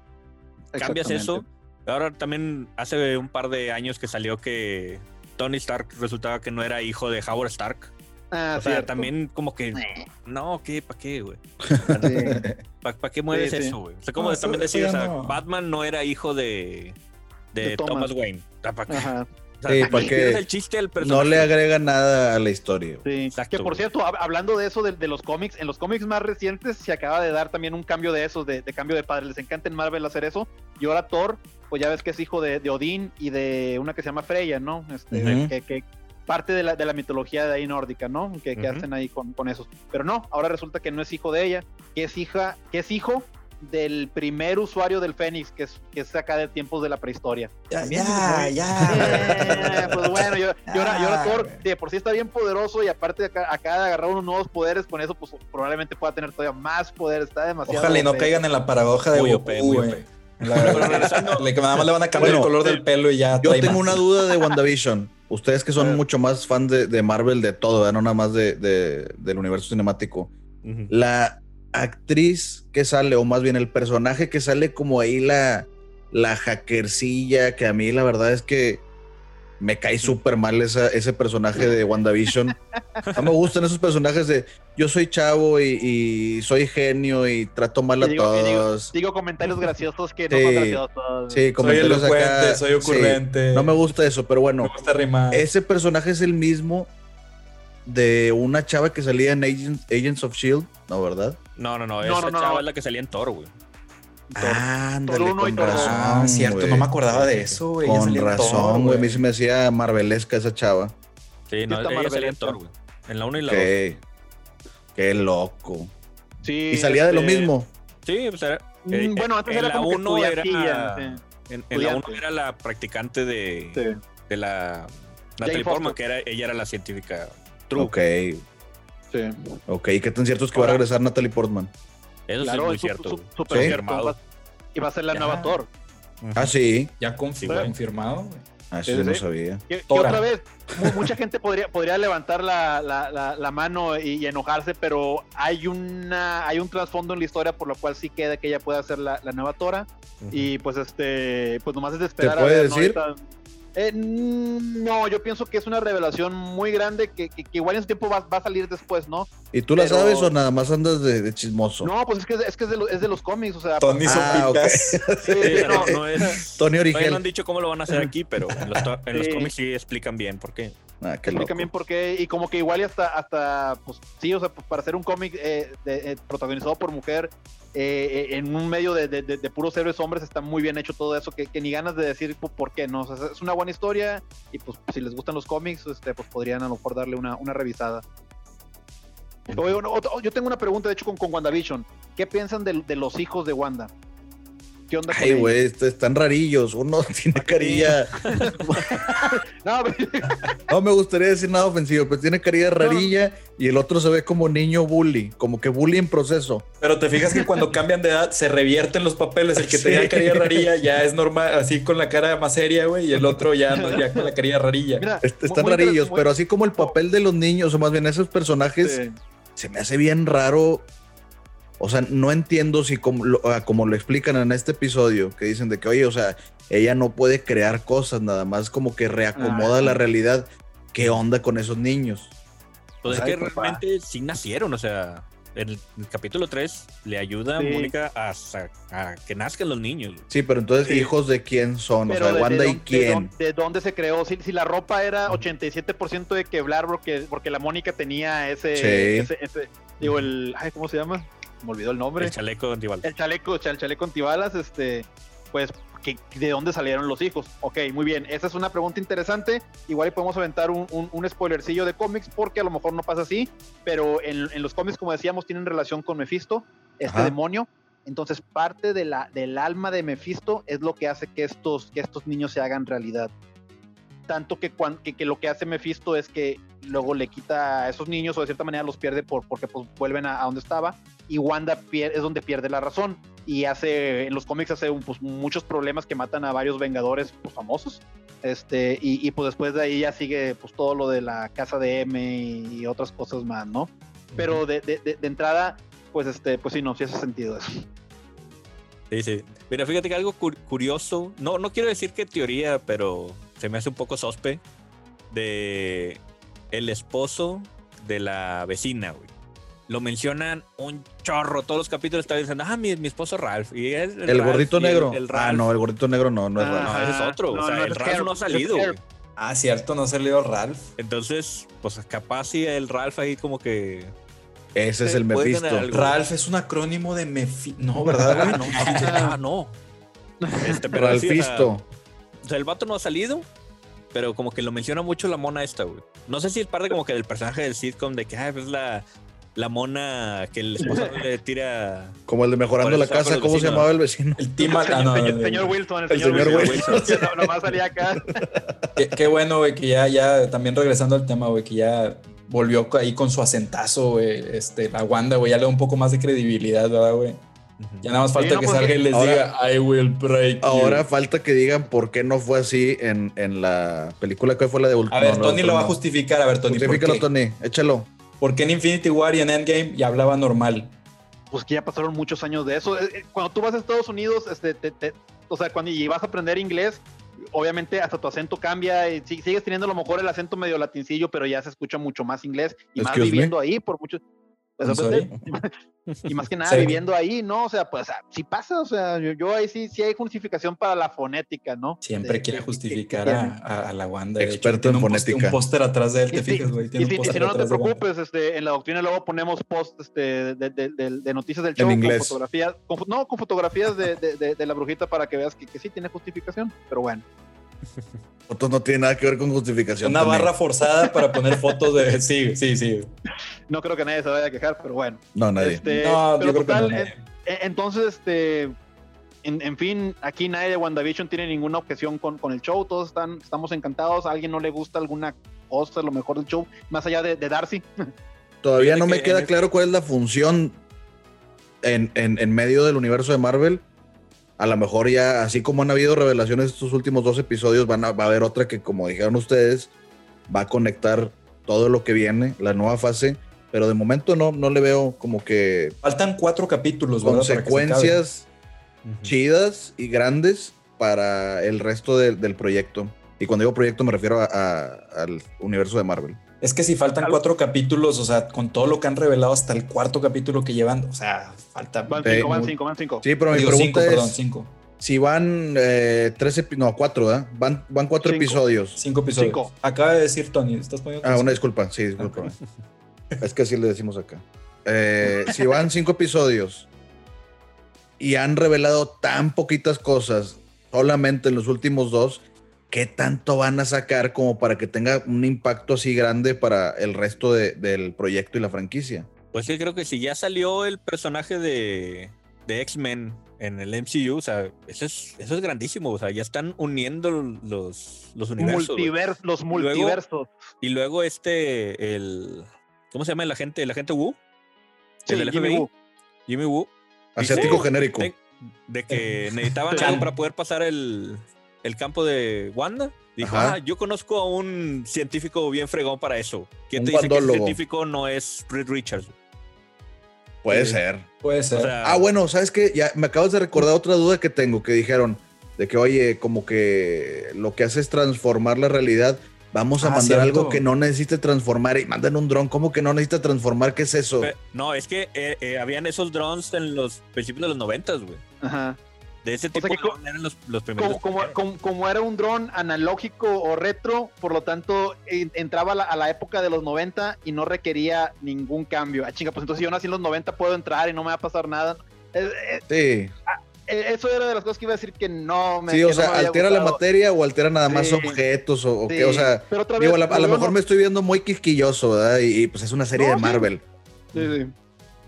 cambias eso. Ahora también hace un par de años que salió que Tony Stark resultaba que no era hijo de Howard Stark. Ah, o sea, cierto. también como que no, ¿qué? ¿Para qué, güey? Sí. ¿Para pa qué mueves sí, sí. eso, güey? O sea, como no, también decir, o sea, no. Batman no era hijo de, de, de Thomas. Thomas. Wayne. ¿Para qué? Ajá. O sea, sí, porque el chiste del no le agrega nada a la historia. Sí, Exacto, que por cierto, hablando de eso de, de, los cómics, en los cómics más recientes se acaba de dar también un cambio de esos, de, de, cambio de padre. Les encanta en Marvel hacer eso. Y ahora Thor, pues ya ves que es hijo de, de Odín y de una que se llama Freya, ¿no? Este, uh -huh. que, que, parte de la, de la, mitología de ahí nórdica, ¿no? Que, que uh -huh. hacen ahí con, con esos. Pero no, ahora resulta que no es hijo de ella, que es hija, que es hijo del primer usuario del Fénix, que es, que es acá de tiempos de la prehistoria. Ya, ya, ya. Eh, pues bueno, yo, yo, ahora, yo ahora Thor de por sí está bien poderoso y aparte acá, acá de agarrar unos nuevos poderes, con eso pues probablemente pueda tener todavía más poder, está demasiado... Ojalá y no caigan en la paradoja de Goku, nada más le van a cambiar bueno, el color del pelo y ya. Yo tengo más. una duda de WandaVision. Ustedes que son mucho más fan de, de Marvel de todo, ¿verdad? no nada más de, de, del universo cinemático. Uh -huh. La actriz que sale, o más bien el personaje que sale como ahí la, la hackercilla, que a mí la verdad es que me cae súper mal esa, ese personaje de WandaVision. No me gustan esos personajes de yo soy chavo y, y soy genio y trato mal a digo, todos. Digo, digo, comentarios graciosos que no sí, son graciosos. Sí, comentarios soy acá. Soy ocurrente. Sí, no me gusta eso, pero bueno. Me gusta rimar. Ese personaje es el mismo de una chava que salía en Agents, Agents of Shield, ¿no, verdad? No, no, no, esa no, no, chava no. es la que salía en Thor, güey. Ah, ándale, con razón. Ah, cierto, wey. no me acordaba de eso, güey. Con razón, güey. A mí se me hacía marvelesca esa chava. Sí, no, ella salía en Thor, güey. En la 1 y la 2. Qué, qué loco. Sí. Y salía este... de lo mismo. Sí, pues era. Eh, bueno, antes en era la como 1 era. Sí. En, en la 1 era la practicante de, sí. de la Natalie Portman, que era, ella era la científica true. Ok. Sí. Ok, ¿qué tan cierto es que Ahora, va a regresar Natalie Portman? Eso claro, sí es muy cierto. Su, su, super ¿Sí? confirmado. Y va a ser la ya. nueva Thor. -huh. Ah, sí. Ya confirmado. Sí, confirmado ah, eso sí, no sabía. Y, y otra vez, mucha gente podría, podría levantar la, la, la, la mano y, y, enojarse, pero hay una hay un trasfondo en la historia por lo cual sí queda que ella pueda ser la, nueva Tora. Uh -huh. Y pues este, pues nomás es de esperar ¿Te puede a ver, decir? ¿no? Eh, no, yo pienso que es una revelación muy grande que, que, que igual en su tiempo va, va, a salir después, ¿no? ¿Y tú la Pero... sabes o nada más andas de, de chismoso? No, pues es que, es, que es, de, lo, es de los cómics, o sea. Tony ah, okay. sí, no, no es, Tony Origen. No han dicho cómo lo van a hacer aquí, pero en los, en los cómics sí explican bien por qué. Ah, qué explican bien por qué y como que igual y hasta, hasta pues sí, o sea, para hacer un cómic eh, eh, protagonizado por mujer eh, en un medio de, de, de, puros héroes hombres está muy bien hecho todo eso, que, que ni ganas de decir pues, por qué, ¿no? O sea, es una buena historia y pues si les gustan los cómics, este, pues podrían a lo mejor darle una, una revisada. Oye, yo tengo una pregunta, de hecho, con, con WandaVision. ¿Qué piensan de, de los hijos de Wanda? ¿Qué onda Ay, güey, están rarillos. Uno tiene carilla. no, no, me gustaría decir nada ofensivo, pero tiene carilla rarilla no. y el otro se ve como niño bully, como que bully en proceso. Pero te fijas que cuando cambian de edad se revierten los papeles. El que sí. tenía carilla rarilla ya es normal, así con la cara más seria, güey, y el otro ya, no, ya con la carilla rarilla. Mira, están muy rarillos, muy... pero así como el papel de los niños, o más bien esos personajes, sí. se me hace bien raro o sea, no entiendo si como lo, ah, como lo, explican en este episodio, que dicen de que, oye, o sea, ella no puede crear cosas, nada más como que reacomoda ah, la realidad. ¿Qué onda con esos niños? Pues o sea, es que papá. realmente sí nacieron, o sea, en el, capítulo 3 le ayuda sí. a Mónica a, a, que nazcan los niños. Sí, pero entonces, sí. ¿hijos de quién son? Pero o sea, de, Wanda de, y quién. De, de, dónde se creó? Si, si la ropa era 87% de quebrar porque, porque la Mónica tenía ese, ese, ese, digo, el, ay, ¿cómo se llama? Me olvidó el nombre. El chaleco antibalas. El chaleco, el chaleco antibalas, este, pues, ¿que, ¿de dónde salieron los hijos? Ok, muy bien, esa es una pregunta interesante. Igual podemos aventar un, un, un spoilercillo de cómics, porque a lo mejor no pasa así, pero en, en, los cómics, como decíamos, tienen relación con Mephisto, este Ajá. demonio. Entonces, parte de la, del alma de Mephisto es lo que hace que estos, que estos niños se hagan realidad. Tanto que, cuan- que, que lo que hace Mephisto es que luego le quita a esos niños o de cierta manera los pierde por, porque pues, vuelven a, a donde estaba y Wanda es donde pierde la razón y hace en los cómics hace un, pues, muchos problemas que matan a varios vengadores pues, famosos este y, y, pues después de ahí ya sigue pues todo lo de la casa de M y, otras cosas más no pero de, de, de, de entrada pues este pues sí no sí hace sentido eso Sí, sí. Mira, fíjate que algo cur- curioso, no, no quiero decir que teoría, pero se me hace un poco sospe de el esposo de la vecina, güey. Lo mencionan un chorro, todos los capítulos están diciendo, ah, mi, mi esposo Ralph. Y es El, Ralph, gordito y el- negro. El, ah, Ralph. no, el gordito negro no, no es Ah. Ralph. No, ese es otro. No, o sea, no, el Ralph Herb, no ha salido. Ah, cierto, no salió Ralph. Entonces, pues capaz sí el Ralph ahí como que... Ese es el Mephisto. Ralph es un acrónimo de Mefi... No, ¿verdad, güey? Ah, no, ah, no. Este, pero sí, o sea, Ralfisto. O sea, el vato no ha salido, pero como que lo menciona mucho la mona esta, güey. No sé si es parte como que del personaje del sitcom de que, ah, es la, la mona que el esposo le tira. Como el de mejorando la casa, ¿cómo se llamaba el vecino? El Tim... Ah, señor, no, señor- el- señor Wilson el, el señor, señor Wilson, Wilson. No, nomás salía acá Qué, qué bueno, güey, que ya, ya, también regresando al tema, güey, que ya volvió ahí con su acentazo, güey, este, la Wanda, güey, ya le da un poco más de credibilidad, ¿verdad, güey? Ya nada más falta no, que salga y les ahora- diga, I will break you". Ahora falta que digan por qué no fue así en, en la película que fue la de Ultron. A ver, Tony lo va a justificar, a ver, Tony, ¿por Justifícalo? Tony, échalo. ¿Por qué en Infinity War y en Endgame ya hablaba normal? pues que ya pasaron muchos años de eso. Eh, eh, Cuando tú vas a Estados Unidos, este, te- te- o sea, cuando y vas a aprender inglés, obviamente hasta tu acento cambia y si- sigues teniendo a lo mejor el acento medio latincillo, pero ya se escucha mucho más inglés y más me. viviendo ahí por muchos. Pues, y más que nada Sí. viviendo ahí, ¿no? O sea, pues si pasa, o sea, yo, yo ahí sí, sí hay justificación para la fonética, ¿no? Siempre De- quiere justificar que- que a, tiene. a- a la Wanda. de hecho, Experto en un poste- fonética. Un póster atrás de él, te fijas, güey. Y si, y no, no te preocupes, este, en la doctrina luego ponemos post este, de, de- de- de noticias del En show con fotografías, con no, con fotografías de, de- de- de la brujita para que veas que, que sí tiene justificación, pero bueno. Esto no tiene nada que ver con justificación. Una barra forzada para poner fotos de. Sí, sí, sí. No creo que nadie se vaya a quejar, pero bueno. No, nadie. Este, No, pero yo creo que no. eh, entonces, este, en, en fin, aquí nadie de WandaVision tiene ninguna objeción con, con el show, todos están, estamos encantados, a alguien no le gusta alguna cosa, a lo mejor del show, más allá de, de Darcy. Todavía no me que queda claro cuál es la función en, en- en medio del universo de Marvel. A lo mejor ya, así como han habido revelaciones estos últimos dos episodios, van a, va a haber otra que, como dijeron ustedes, va a conectar todo lo que viene, la nueva fase. Pero de momento no, no le veo como que Faltan cuatro capítulos, consecuencias chidas y grandes para el resto de- del proyecto. Y cuando digo proyecto me refiero a- a- al universo de Marvel. Es que si faltan Algo- cuatro capítulos, o sea, con todo lo que han revelado hasta el cuarto capítulo que llevan, o sea, falta. Van cinco, van cinco, van cinco. Sí, pero mi Digo, pregunta cinco, es... perdón, cinco. Si van eh, tres, no, cuatro, ¿verdad? Van, van cuatro Cinco. episodios. Cinco episodios. Cinco. Acaba de decir Tony, ¿estás poniendo Ah, una disculpa, sí, disculpa. es que así le decimos acá. Eh, si van cinco episodios y han revelado tan poquitas cosas solamente en los últimos dos, ¿qué tanto van a sacar como para que tenga un impacto así grande para el resto de- del proyecto y la franquicia? Pues sí, creo que si ya salió el personaje de, de X-Men en el MCU, o sea, eso es, eso es grandísimo. O sea, ya están uniendo los, los universos. los Luego- multiversos. Y luego este, el. ¿Cómo se llama el agente? El agente Wu. Sí, el Jimmy FBI. Jimmy Wu. Asiático Dice- genérico. de, de que necesitaban algo para poder pasar el, el campo de Wanda. Dijo, Ajá. ah, yo conozco a un científico bien fregón para eso. ¿Quién Un te dice que guandólogo. científico no es Reed Richards? Puede Sí. ser. Puede ser. O sea, Ah, bueno, ¿sabes qué? Ya me acabas de recordar otra duda que tengo, que dijeron de que, oye, como que lo que hace es transformar la realidad. Vamos a Ah, mandar cierto. algo que no necesite transformar y mandan un dron. ¿Cómo que no necesita transformar? ¿Qué es eso? no, es que eh, eh, habían esos drones en los principios de los noventas, güey. Ajá. De ese O tipo sea que eran los, los primeros. Como, como, como- como era un dron analógico o retro, por lo tanto en- entraba a la, a la época de los 90 y no requería ningún cambio. Ah, chinga, pues entonces yo nací en los 90, puedo entrar y no me va a pasar nada. Eh, eh, Sí, eh, eso era de las cosas que iba a decir que no me sí, o sea, altera la materia o altera nada más Sí. objetos o, o Sí, qué, o sea, pero otra digo, a, la- a lo mejor no- me estoy viendo muy quisquilloso, ¿verdad? Y, y, pues es una serie No, de. Marvel. Sí, sí.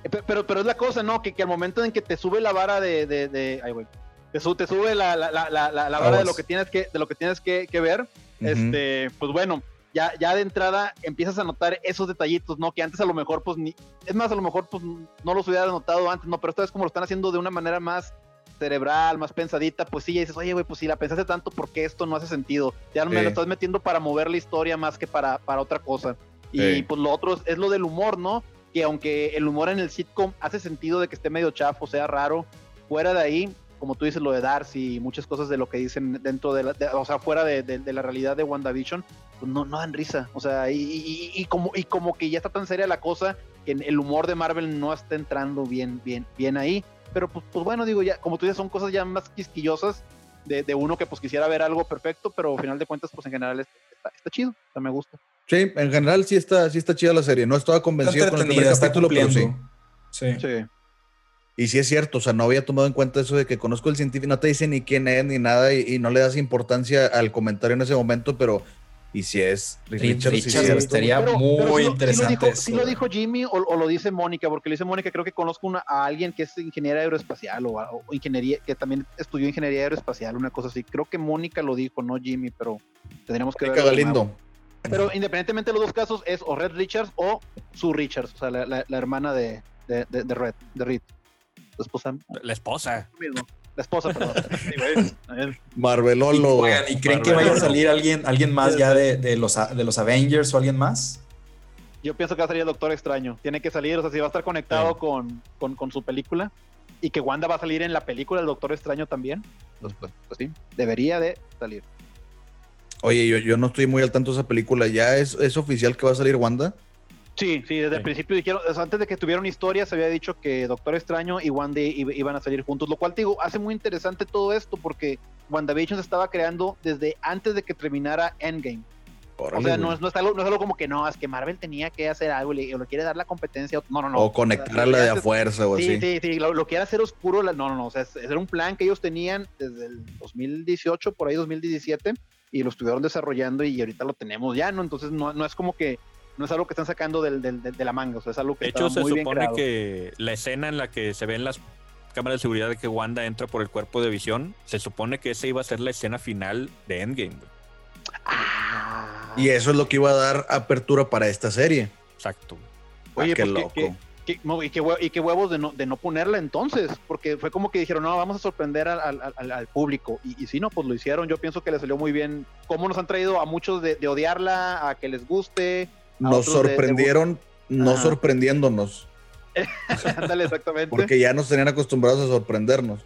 Pe- Pero, pero es la cosa, ¿no? Que, que al momento en que te sube la vara de. de, de- ay, güey. Te, su- te sube la, la, la, la, la- de lo que tienes que, de lo que, tienes que, que ver. Este, pues bueno, ya, ya de entrada empiezas a notar esos detallitos, ¿no? Que antes a lo mejor, pues ni. Es más, a lo mejor, pues no los hubiera notado antes, ¿no? Pero esta vez, como lo están haciendo de una manera más cerebral, más pensadita, pues sí, ya dices, oye, güey, pues si la pensaste tanto, ¿por qué esto no hace sentido? Ya me Sí. lo estás metiendo para mover la historia más que para, para otra cosa. Y Sí. pues lo otro es, es lo del humor, ¿no? Que aunque el humor en el sitcom hace sentido de que esté medio chafo, sea raro, fuera de ahí, como tú dices, lo de Darcy y muchas cosas de lo que dicen dentro de la, de- o sea, fuera de, de- de la realidad de WandaVision, pues no, no dan risa. O sea, y, y- y como, y como que ya está tan seria la cosa que el humor de Marvel no está entrando bien, bien, bien ahí. Pero pues, pues bueno, digo, ya, como tú dices, son cosas ya más quisquillosas de, de uno que pues quisiera ver algo perfecto, pero al final de cuentas, pues en general está, está, está chido, o sea, me gusta. Sí, en general sí está, sí está chida la serie. No estaba Está convencido con el primer está capítulo, pero sí. Sí. Sí. Y sí es cierto, o sea, no había tomado en cuenta eso de que conozco el científico, no te dice ni quién es ni nada y, y no le das importancia al comentario en ese momento, pero y si es Reed Richards, sí estaría Pero- muy pero lo- interesante. lo dijo, eso, sí lo dijo Jimmy o, o lo dice Mónica, porque lo dice Mónica, creo que conozco una- a alguien que es ingeniera aeroespacial o, o ingeniería, que también estudió ingeniería aeroespacial, una cosa así. Creo que Mónica lo dijo, no Jimmy, pero tendríamos que Mónica. Galindo. Pero independientemente de los dos casos, es o Red Richards o Sue Richards, o sea, la, la- la hermana de, de, de- de Red, de Reed. La esposa, La esposa. mismo. La esposa, perdón. Marvelolo. Oigan, ¿y creen que vaya a salir alguien, alguien más ya de, de los, de los Avengers o alguien más? Yo pienso que va a salir el Doctor Extraño. Tiene que salir, o sea, si va a estar conectado Sí. con, con, con su película y que Wanda va a salir en la película del Doctor Extraño también, pues, pues, pues sí, debería de salir. Oye, yo, yo no estoy muy al tanto de esa película. ¿Ya es, es oficial que va a salir Wanda? Sí, sí, desde el principio dijeron, o sea, antes de que tuvieran historia, se había dicho que Doctor Extraño y Wanda iban a salir juntos, lo cual te digo, hace muy interesante todo esto porque WandaVision se estaba creando desde antes de que terminara Endgame. O sea, no es, no, es algo, no es algo como que no, es que Marvel tenía que hacer algo y le, o quiere dar la competencia. No, no, no. o conectar a la de a fuerza o Sí, así. sí, sí, lo, lo quiere hacer oscuro. la- no, no, no. O sea, es- era un plan que ellos tenían desde el 2018, por ahí 2017, y lo estuvieron desarrollando y ahorita lo tenemos ya, ¿no? Entonces no, no es como que no es algo que están sacando del, de la manga, o sea, es algo que De hecho, está se muy bien supone que la escena en la que se ven las cámaras de seguridad de que Wanda entra por el cuerpo de visión, se supone que esa iba a ser la escena final de Endgame. Ah. Y eso es lo que iba a dar apertura para esta serie. Exacto. Oye, Ah, qué pues, ¿qué- loco. qué- qué- no, y, qué hue- y qué huevos de no, de no ponerla entonces, porque fue como que dijeron, no, vamos a sorprender al, al- al- al público. Y, y sí, no, pues lo hicieron. Yo pienso que les salió muy bien. Cómo nos han traído a muchos de, de odiarla, a que les guste. Nos otros de- de sorprendieron, no Ajá. sorprendiéndonos, Ándale, exactamente. porque ya nos tenían acostumbrados a sorprendernos.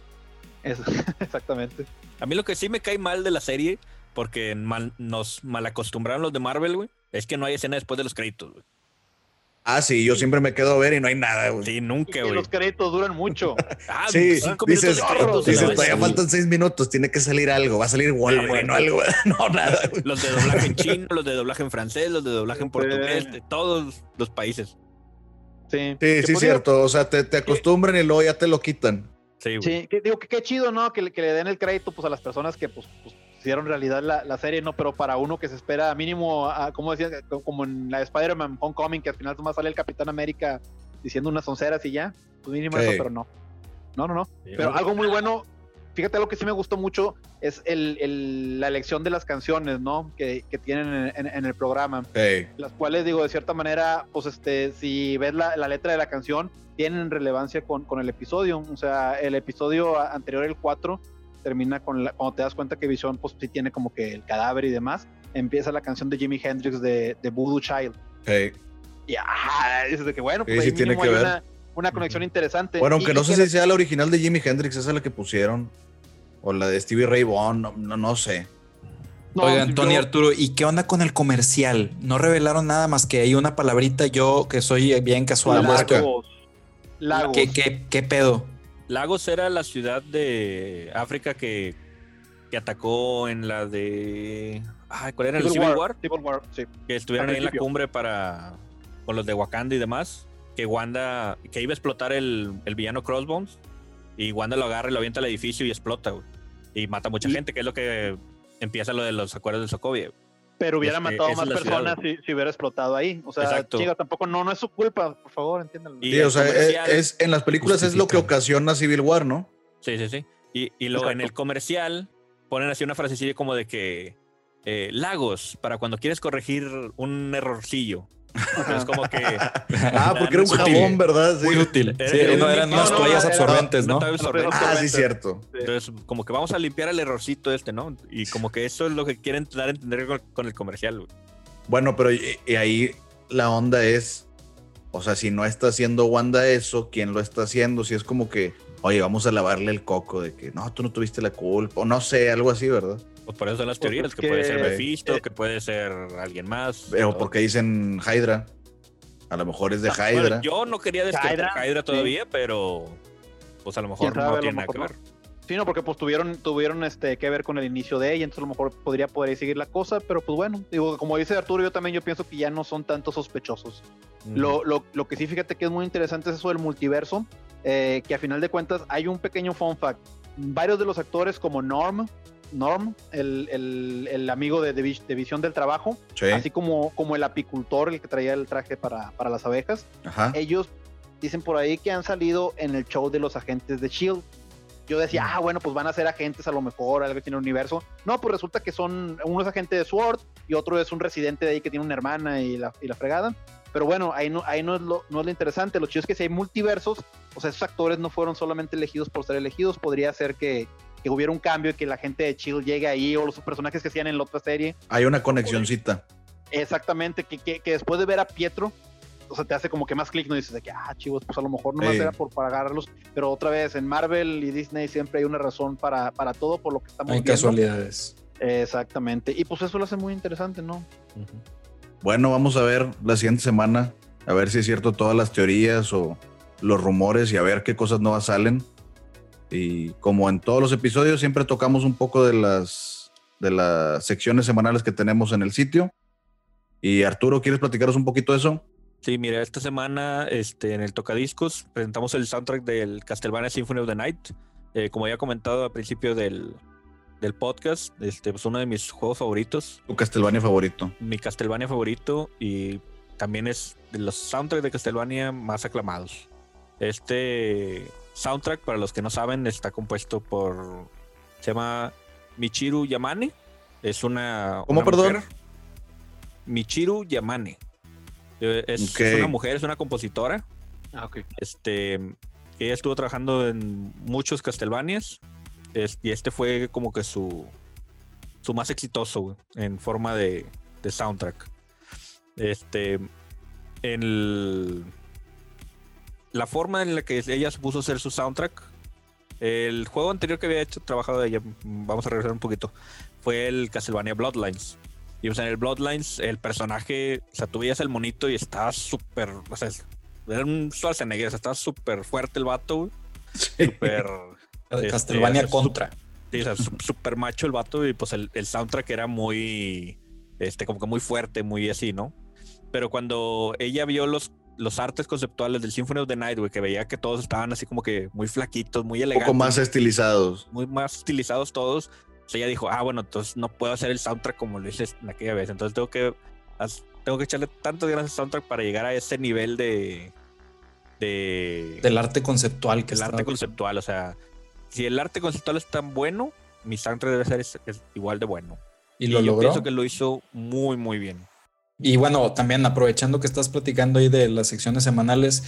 Eso, exactamente. A mí lo que sí me cae mal de la serie, porque mal- nos malacostumbraron los de Marvel, güey, es que no hay escena después de los créditos, güey. Ah, sí, yo siempre me quedo a ver y no hay nada, güey. Sí, nunca, güey. los créditos duran mucho. Ah, Sí, cinco dices, minutos de dices, todavía faltan seis minutos, tiene que salir algo, va a salir Wolverine o algo, no, nada. güey. Los de doblaje en chino, los de doblaje en francés, los de doblaje en portugués, de todos los países. Sí, Sí, sí, cierto, o sea, te, te acostumbran y luego ya te lo quitan. Sí, güey. Sí, que, digo que qué chido, ¿no? Que, le- que le den el crédito pues a las personas que pues, pues, hicieron realidad la, la serie, ¿no? Pero para uno que se espera mínimo, a- como decía, como en la de Spider-Man Homecoming, que al final nomás sale el Capitán América diciendo unas onceras y ya, pues mínimo Sí. eso, pero no. No, no, no. Sí, Pero algo muy bueno, fíjate algo que sí me gustó mucho, es el, el- la elección de las canciones, ¿no? Que, que tienen en, en- en el programa. Hey, las cuales digo de cierta manera pues este si ves la, la letra de la canción tienen relevancia con, con el episodio o sea el episodio anterior el 4 termina con la, cuando te das cuenta que Vision pues sí tiene como que el cadáver y demás empieza la canción de Jimi Hendrix de, de Voodoo Child hey. y ah, dices de que bueno pues Sí, ahí sí tiene mínimo que hay ver. una, una conexión interesante Bueno, aunque y no sé si sea la original de Jimi Hendrix, esa es la que pusieron. O la de Stevie Ray Vaughan, no, no, no sé. no, Oigan, Tony yo- Arturo, ¿y qué onda con el comercial? No revelaron nada más que hay una palabrita yo que soy bien casual. Lagos Lagos ¿Qué, qué, qué pedo? Lagos era la ciudad de África que, que atacó en la de. Ay, ¿Cuál era? ¿El Civil War? Civil War, sí. Que estuvieron ahí en la cumbre para. con los de Wakanda y demás. Que Wanda. que iba a explotar el, el villano Crossbones. Y Wanda lo agarra y lo avienta al edificio y explota, güey. Y mata a mucha Y- gente, que es lo que empieza lo de los acuerdos de Sokovia. Pero hubiera Es que matado esa más personas si, si hubiera explotado ahí. O sea, Exacto. chica, tampoco no, no es su culpa, por favor, entiéndanlo. Y Sí, o sea, es, comercial- es- en las películas es lo que ocasiona Civil War, ¿no? Sí, sí, sí. Y, y luego en el comercial ponen así una frasecilla como de que eh, lagos para cuando quieres corregir un errorcillo. Pero es como que Ah, porque era un Sutil. jabón, ¿verdad? Sí. Muy útil. Era- Sí, era no eran unas no, toallas era- absorbentes, no. Ah, sí, cierto. Entonces, como que vamos a limpiar el errorcito este, ¿no? Y como que eso es lo que quieren dar a entender con, con el comercial. güey. Bueno, pero y, y ahí la onda es, o sea, si no está haciendo Wanda eso, ¿quién lo está haciendo? Si es como que, oye, vamos a lavarle el coco de que no, tú no tuviste la culpa, o no sé, algo así, ¿verdad? Pues por eso son las Pues teorías, es que, puede ser que- Mephisto, eh, que puede ser alguien más. Pero todo. porque dicen Hydra. A lo mejor es de Ah, bueno, Hydra. yo no quería descartar Hydra, Hydra, sí. todavía, pero pues a lo mejor no lo tiene nada que mejor ver. Sí, no, porque pues tuvieron, tuvieron este, que ver con el inicio de ella, entonces a lo mejor podría poder seguir la cosa, pero pues bueno, digo, como dice Arturo, yo también yo pienso que ya no son tantos sospechosos. Lo, lo, lo que sí fíjate que es muy interesante es eso del multiverso, eh, que a final de cuentas hay un pequeño fun fact. Varios de los actores como Norm, Norm, el, el- el amigo de, de, Vis- de Visión del Trabajo, Sí. así como, como el apicultor, el que traía el traje para, para las abejas, Ajá. ellos dicen por ahí que han salido en el show de los agentes de Shield. Yo decía, ah, bueno, pues van a ser agentes a lo mejor, algo que tiene el universo. No, pues resulta que son, uno es agente de SWORD y otro es un residente de ahí que tiene una hermana y la, y la fregada. Pero bueno, ahí no, ahí no es, lo, no es lo interesante. Lo chido es que si hay multiversos, o sea, esos actores no fueron solamente elegidos por ser elegidos. Podría ser que, que hubiera un cambio y que la gente de Shield llegue ahí o los personajes que hacían en la otra serie. Hay una conexioncita. Exactamente, que, que, que después de ver a Pietro, o sea, te hace como que más clic, no dices de que, ah, chivos, pues a lo mejor no más Sí. era por para agarrarlos, pero otra vez en Marvel y Disney siempre hay una razón para, para todo por lo que estamos Hay viendo. casualidades. Exactamente, y pues eso lo hace muy interesante, ¿no? Bueno, vamos a ver la siguiente semana, a ver si es cierto todas las teorías o los rumores y a ver qué cosas nuevas salen. Y como en todos los episodios, siempre tocamos un poco de las, de las secciones semanales que tenemos en el sitio. Y Arturo, ¿quieres platicaros un poquito de eso? Sí, mira, esta semana este, en el Tocadiscos presentamos el soundtrack del Castlevania Symphony of the Night. Eh, como ya he comentado al principio del, del podcast, este, pues uno de mis juegos favoritos, Tu Castlevania favorito. mi Castlevania favorito y también es de los soundtracks de Castlevania más aclamados. Este soundtrack, para los que no saben, está compuesto por. Se llama Michiru Yamane. Es una. ¿Cómo, una perdón? mujer. Michiru Yamane. Eh, Es, una mujer, es una compositora. Ah, ok. Este, ella estuvo trabajando en muchos Castlevanias. es- y este fue como que su, su más exitoso güey, en forma de, de soundtrack. Este, en el- la forma en la que ella se puso a hacer su soundtrack. El juego anterior que había hecho, trabajado de ella, vamos a regresar un poquito, fue el Castlevania Bloodlines. Y o sea, en el Bloodlines, el personaje, o sea, tú veías el monito y estaba súper, o sea, era un Schwarzenegger, o sea, estaba súper fuerte el vato. Súper. Este, Castlevania contra. Sí, o sea, súper macho el vato y pues el, el soundtrack era muy, este, como que muy fuerte, muy así, ¿no? Pero cuando ella vio los, los artes conceptuales del Symphony of the Night, güey, que veía que todos estaban así como que muy flaquitos, muy Un elegantes. poco más estilizados. Muy más estilizados todos. O sea, ella dijo, ah, bueno, entonces no puedo hacer el soundtrack como lo hice en aquella vez. Entonces tengo que, tengo que echarle tantas ganas al soundtrack para llegar a ese nivel de... de Del arte conceptual que el está- arte conceptual. O sea, si el arte conceptual es tan bueno, mi soundtrack debe ser es- es igual de bueno. Y lo yo logró. pienso que lo hizo muy, muy bien. Y bueno, también aprovechando que estás platicando ahí de las secciones semanales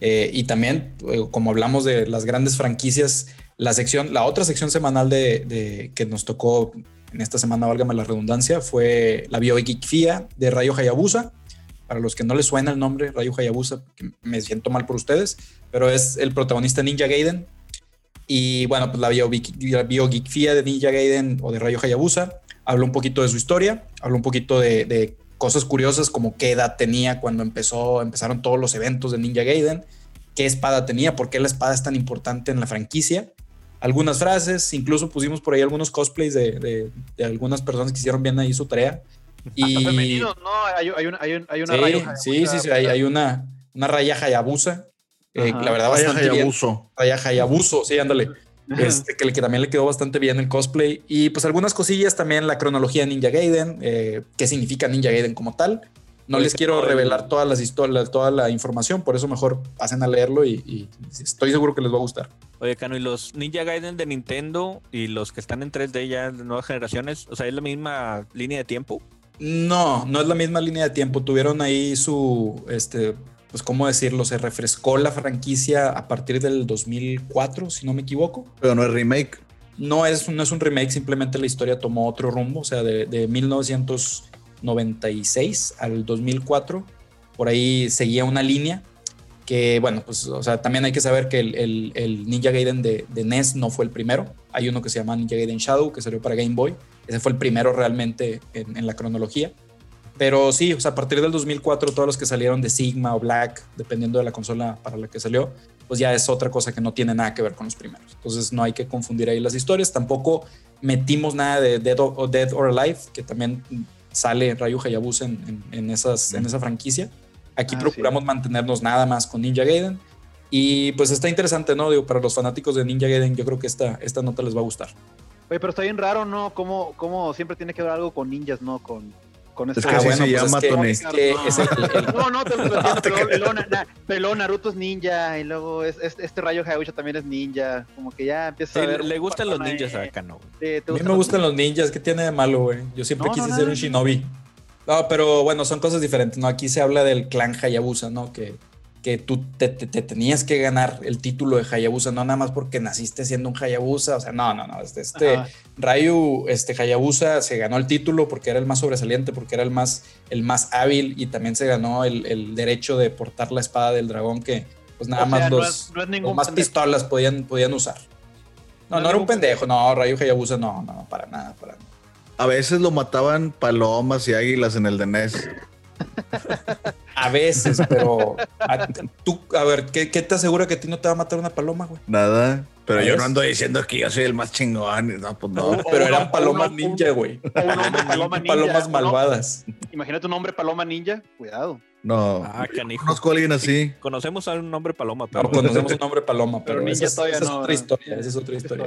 eh, y también, eh, como hablamos de las grandes franquicias, la sección, la otra sección semanal de, que nos tocó en esta semana, válgame la redundancia, fue la biogeekfía de Rayo Hayabusa. Para los que no les suena el nombre, Rayo Hayabusa, me siento mal por ustedes, pero es el protagonista Ninja Gaiden. Y bueno, pues la biogeek- la biogeekfía de Ninja Gaiden o de Rayo Hayabusa habló un poquito de su historia, habló un poquito de cosas curiosas como qué edad tenía cuando empezó, empezaron todos los eventos de Ninja Gaiden, qué espada tenía, por qué la espada es tan importante en la franquicia. Algunas frases, incluso pusimos por ahí algunos cosplays de, de- de algunas personas que hicieron bien ahí su tarea. Y Hasta femeninos, no, hay, hay una, hay, hay una sí, rayo sí, Hayabusa. sí, sí, hay, hay una, una raya Hayabusa. eh, la verdad, Vaya bastante bien. Hayabuso. Raya Hayabuso, sí, ándale. Este, que, que también le quedó bastante bien el cosplay. Y pues algunas cosillas también, la cronología de Ninja Gaiden, eh, qué significa Ninja Gaiden como tal. No les quiero revelar todas las historias, toda la información, por eso mejor pasen a leerlo y, y estoy seguro que les va a gustar. Oye, Cano, y los Ninja Gaiden de Nintendo y los que están en 3D ya de nuevas generaciones, o sea, es la misma línea de tiempo. No, no es la misma línea de tiempo. Tuvieron ahí su, este, pues cómo decirlo, se refrescó la franquicia a partir del 2004, si no me equivoco. Pero no es remake. No es, no es un remake, simplemente la historia tomó otro rumbo, o sea, de, de 1996 al 2004, por ahí seguía una línea que, bueno, pues, o sea, también hay que saber que el, el- el Ninja Gaiden de, de NES no fue el primero. Hay uno que se llama Ninja Gaiden Shadow, que salió para Game Boy. Ese fue el primero realmente en, en la cronología. Pero sí, o sea, a partir del 2004, todos los que salieron de Sigma o Black, dependiendo de la consola para la que salió, pues ya es otra cosa que no tiene nada que ver con los primeros. Entonces no hay que confundir ahí las historias. Tampoco metimos nada de Dead or, Dead or Alive, que también sale Ryu Hayabusa en, en- en esas, en esa franquicia. Aquí Ah, procuramos mantenernos nada más con Ninja Gaiden. Y pues está interesante, ¿no? Digo, para los fanáticos de Ninja Gaiden, yo creo que esta, esta nota les va a gustar. Oye, pero está bien raro, ¿no? Como, como siempre tiene que ver algo con ninjas, ¿no? Con, con Es que así se pues llama, es que, Tony. es que es el- el- No, no, te lo entiendo, pero, luego- Naruto es ninja y luego es, es- este rayo Hayabusa también es ninja. Como que ya empieza Sí, a ver. le gustan los ninjas ahí. a Cano. güey. Sí, ¿te A mí me los gustan los ninjas, ¿qué tiene de malo, güey? Yo siempre No, quise no, ser un shinobi. No, pero bueno, son cosas diferentes, ¿no? Aquí se habla del clan Hayabusa, ¿no? Que, que tú te, te- te tenías que ganar el título de Hayabusa, no nada más porque naciste siendo un Hayabusa, o sea, no, no, no. Este, este Ajá. Ryu este, Hayabusa se ganó el título porque era el más sobresaliente, porque era el más, el más hábil y también se ganó el, el derecho de portar la espada del dragón que pues nada O sea, más no los, es- no es los más pendejo. pistolas podían, podían usar. No, No no, era un ningún pendejo, no, Ryu Hayabusa no, no, para nada, para nada. A veces lo mataban palomas y águilas en el de NES. A veces, pero a, tú, a ver, ¿qué, qué te asegura que a ti no te va a matar una paloma, güey? Nada. Pero yo ¿Ves? no ando diciendo que yo soy el más chingón. No, pues no. Pero eran palomas una- ninja, güey. Paloma ninja. Palomas ¿no? malvadas. Imagínate un hombre paloma ninja. Cuidado. No. Ah, canijo. Conozco a alguien así. Conocemos a un hombre paloma, No pero conocemos un hombre paloma, pero, Pero ninja esa es, todavía esa es no, otra ¿verdad? historia. Esa es otra historia.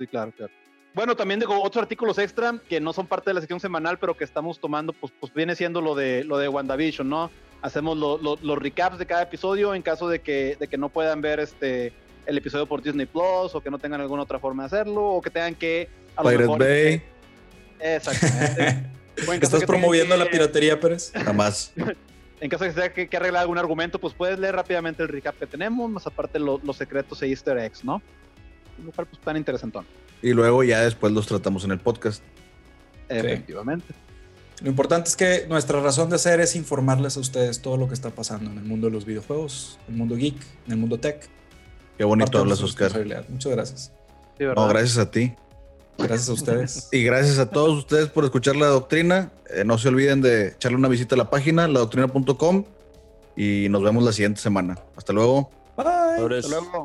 Sí, claro, claro. Bueno, también digo otros artículos extra que no son parte de la sección semanal, pero que estamos tomando, pues, pues viene siendo lo de lo de WandaVision, ¿no? Hacemos lo- lo- los recaps de cada episodio en caso de que, de que no puedan ver este el episodio por Disney Plus o que no tengan alguna otra forma de hacerlo o que tengan que a lo Pirate mejor- Bay. Exactamente. ¿Estás que tengan promoviendo que- la piratería, Pérez? Jamás. En caso de que tenga que, que arreglar algún argumento, pues puedes leer rápidamente el recap que tenemos, más aparte lo- los secretos e easter eggs, ¿no? Lo cual pues tan interesantón. Y luego ya después los tratamos en el podcast. Efectivamente. Lo importante es que nuestra razón de ser es informarles a ustedes todo lo que está pasando en el mundo de los videojuegos, en el mundo geek, en el mundo tech. Qué bonito hablas, Oscar. Muchas gracias. No, gracias a ti. Gracias a ustedes. Y gracias a todos ustedes por escuchar la doctrina. Eh, no se olviden de echarle una visita a la página, ladoctrina.com. Y nos vemos la siguiente semana. Hasta luego. Bye. Hasta luego.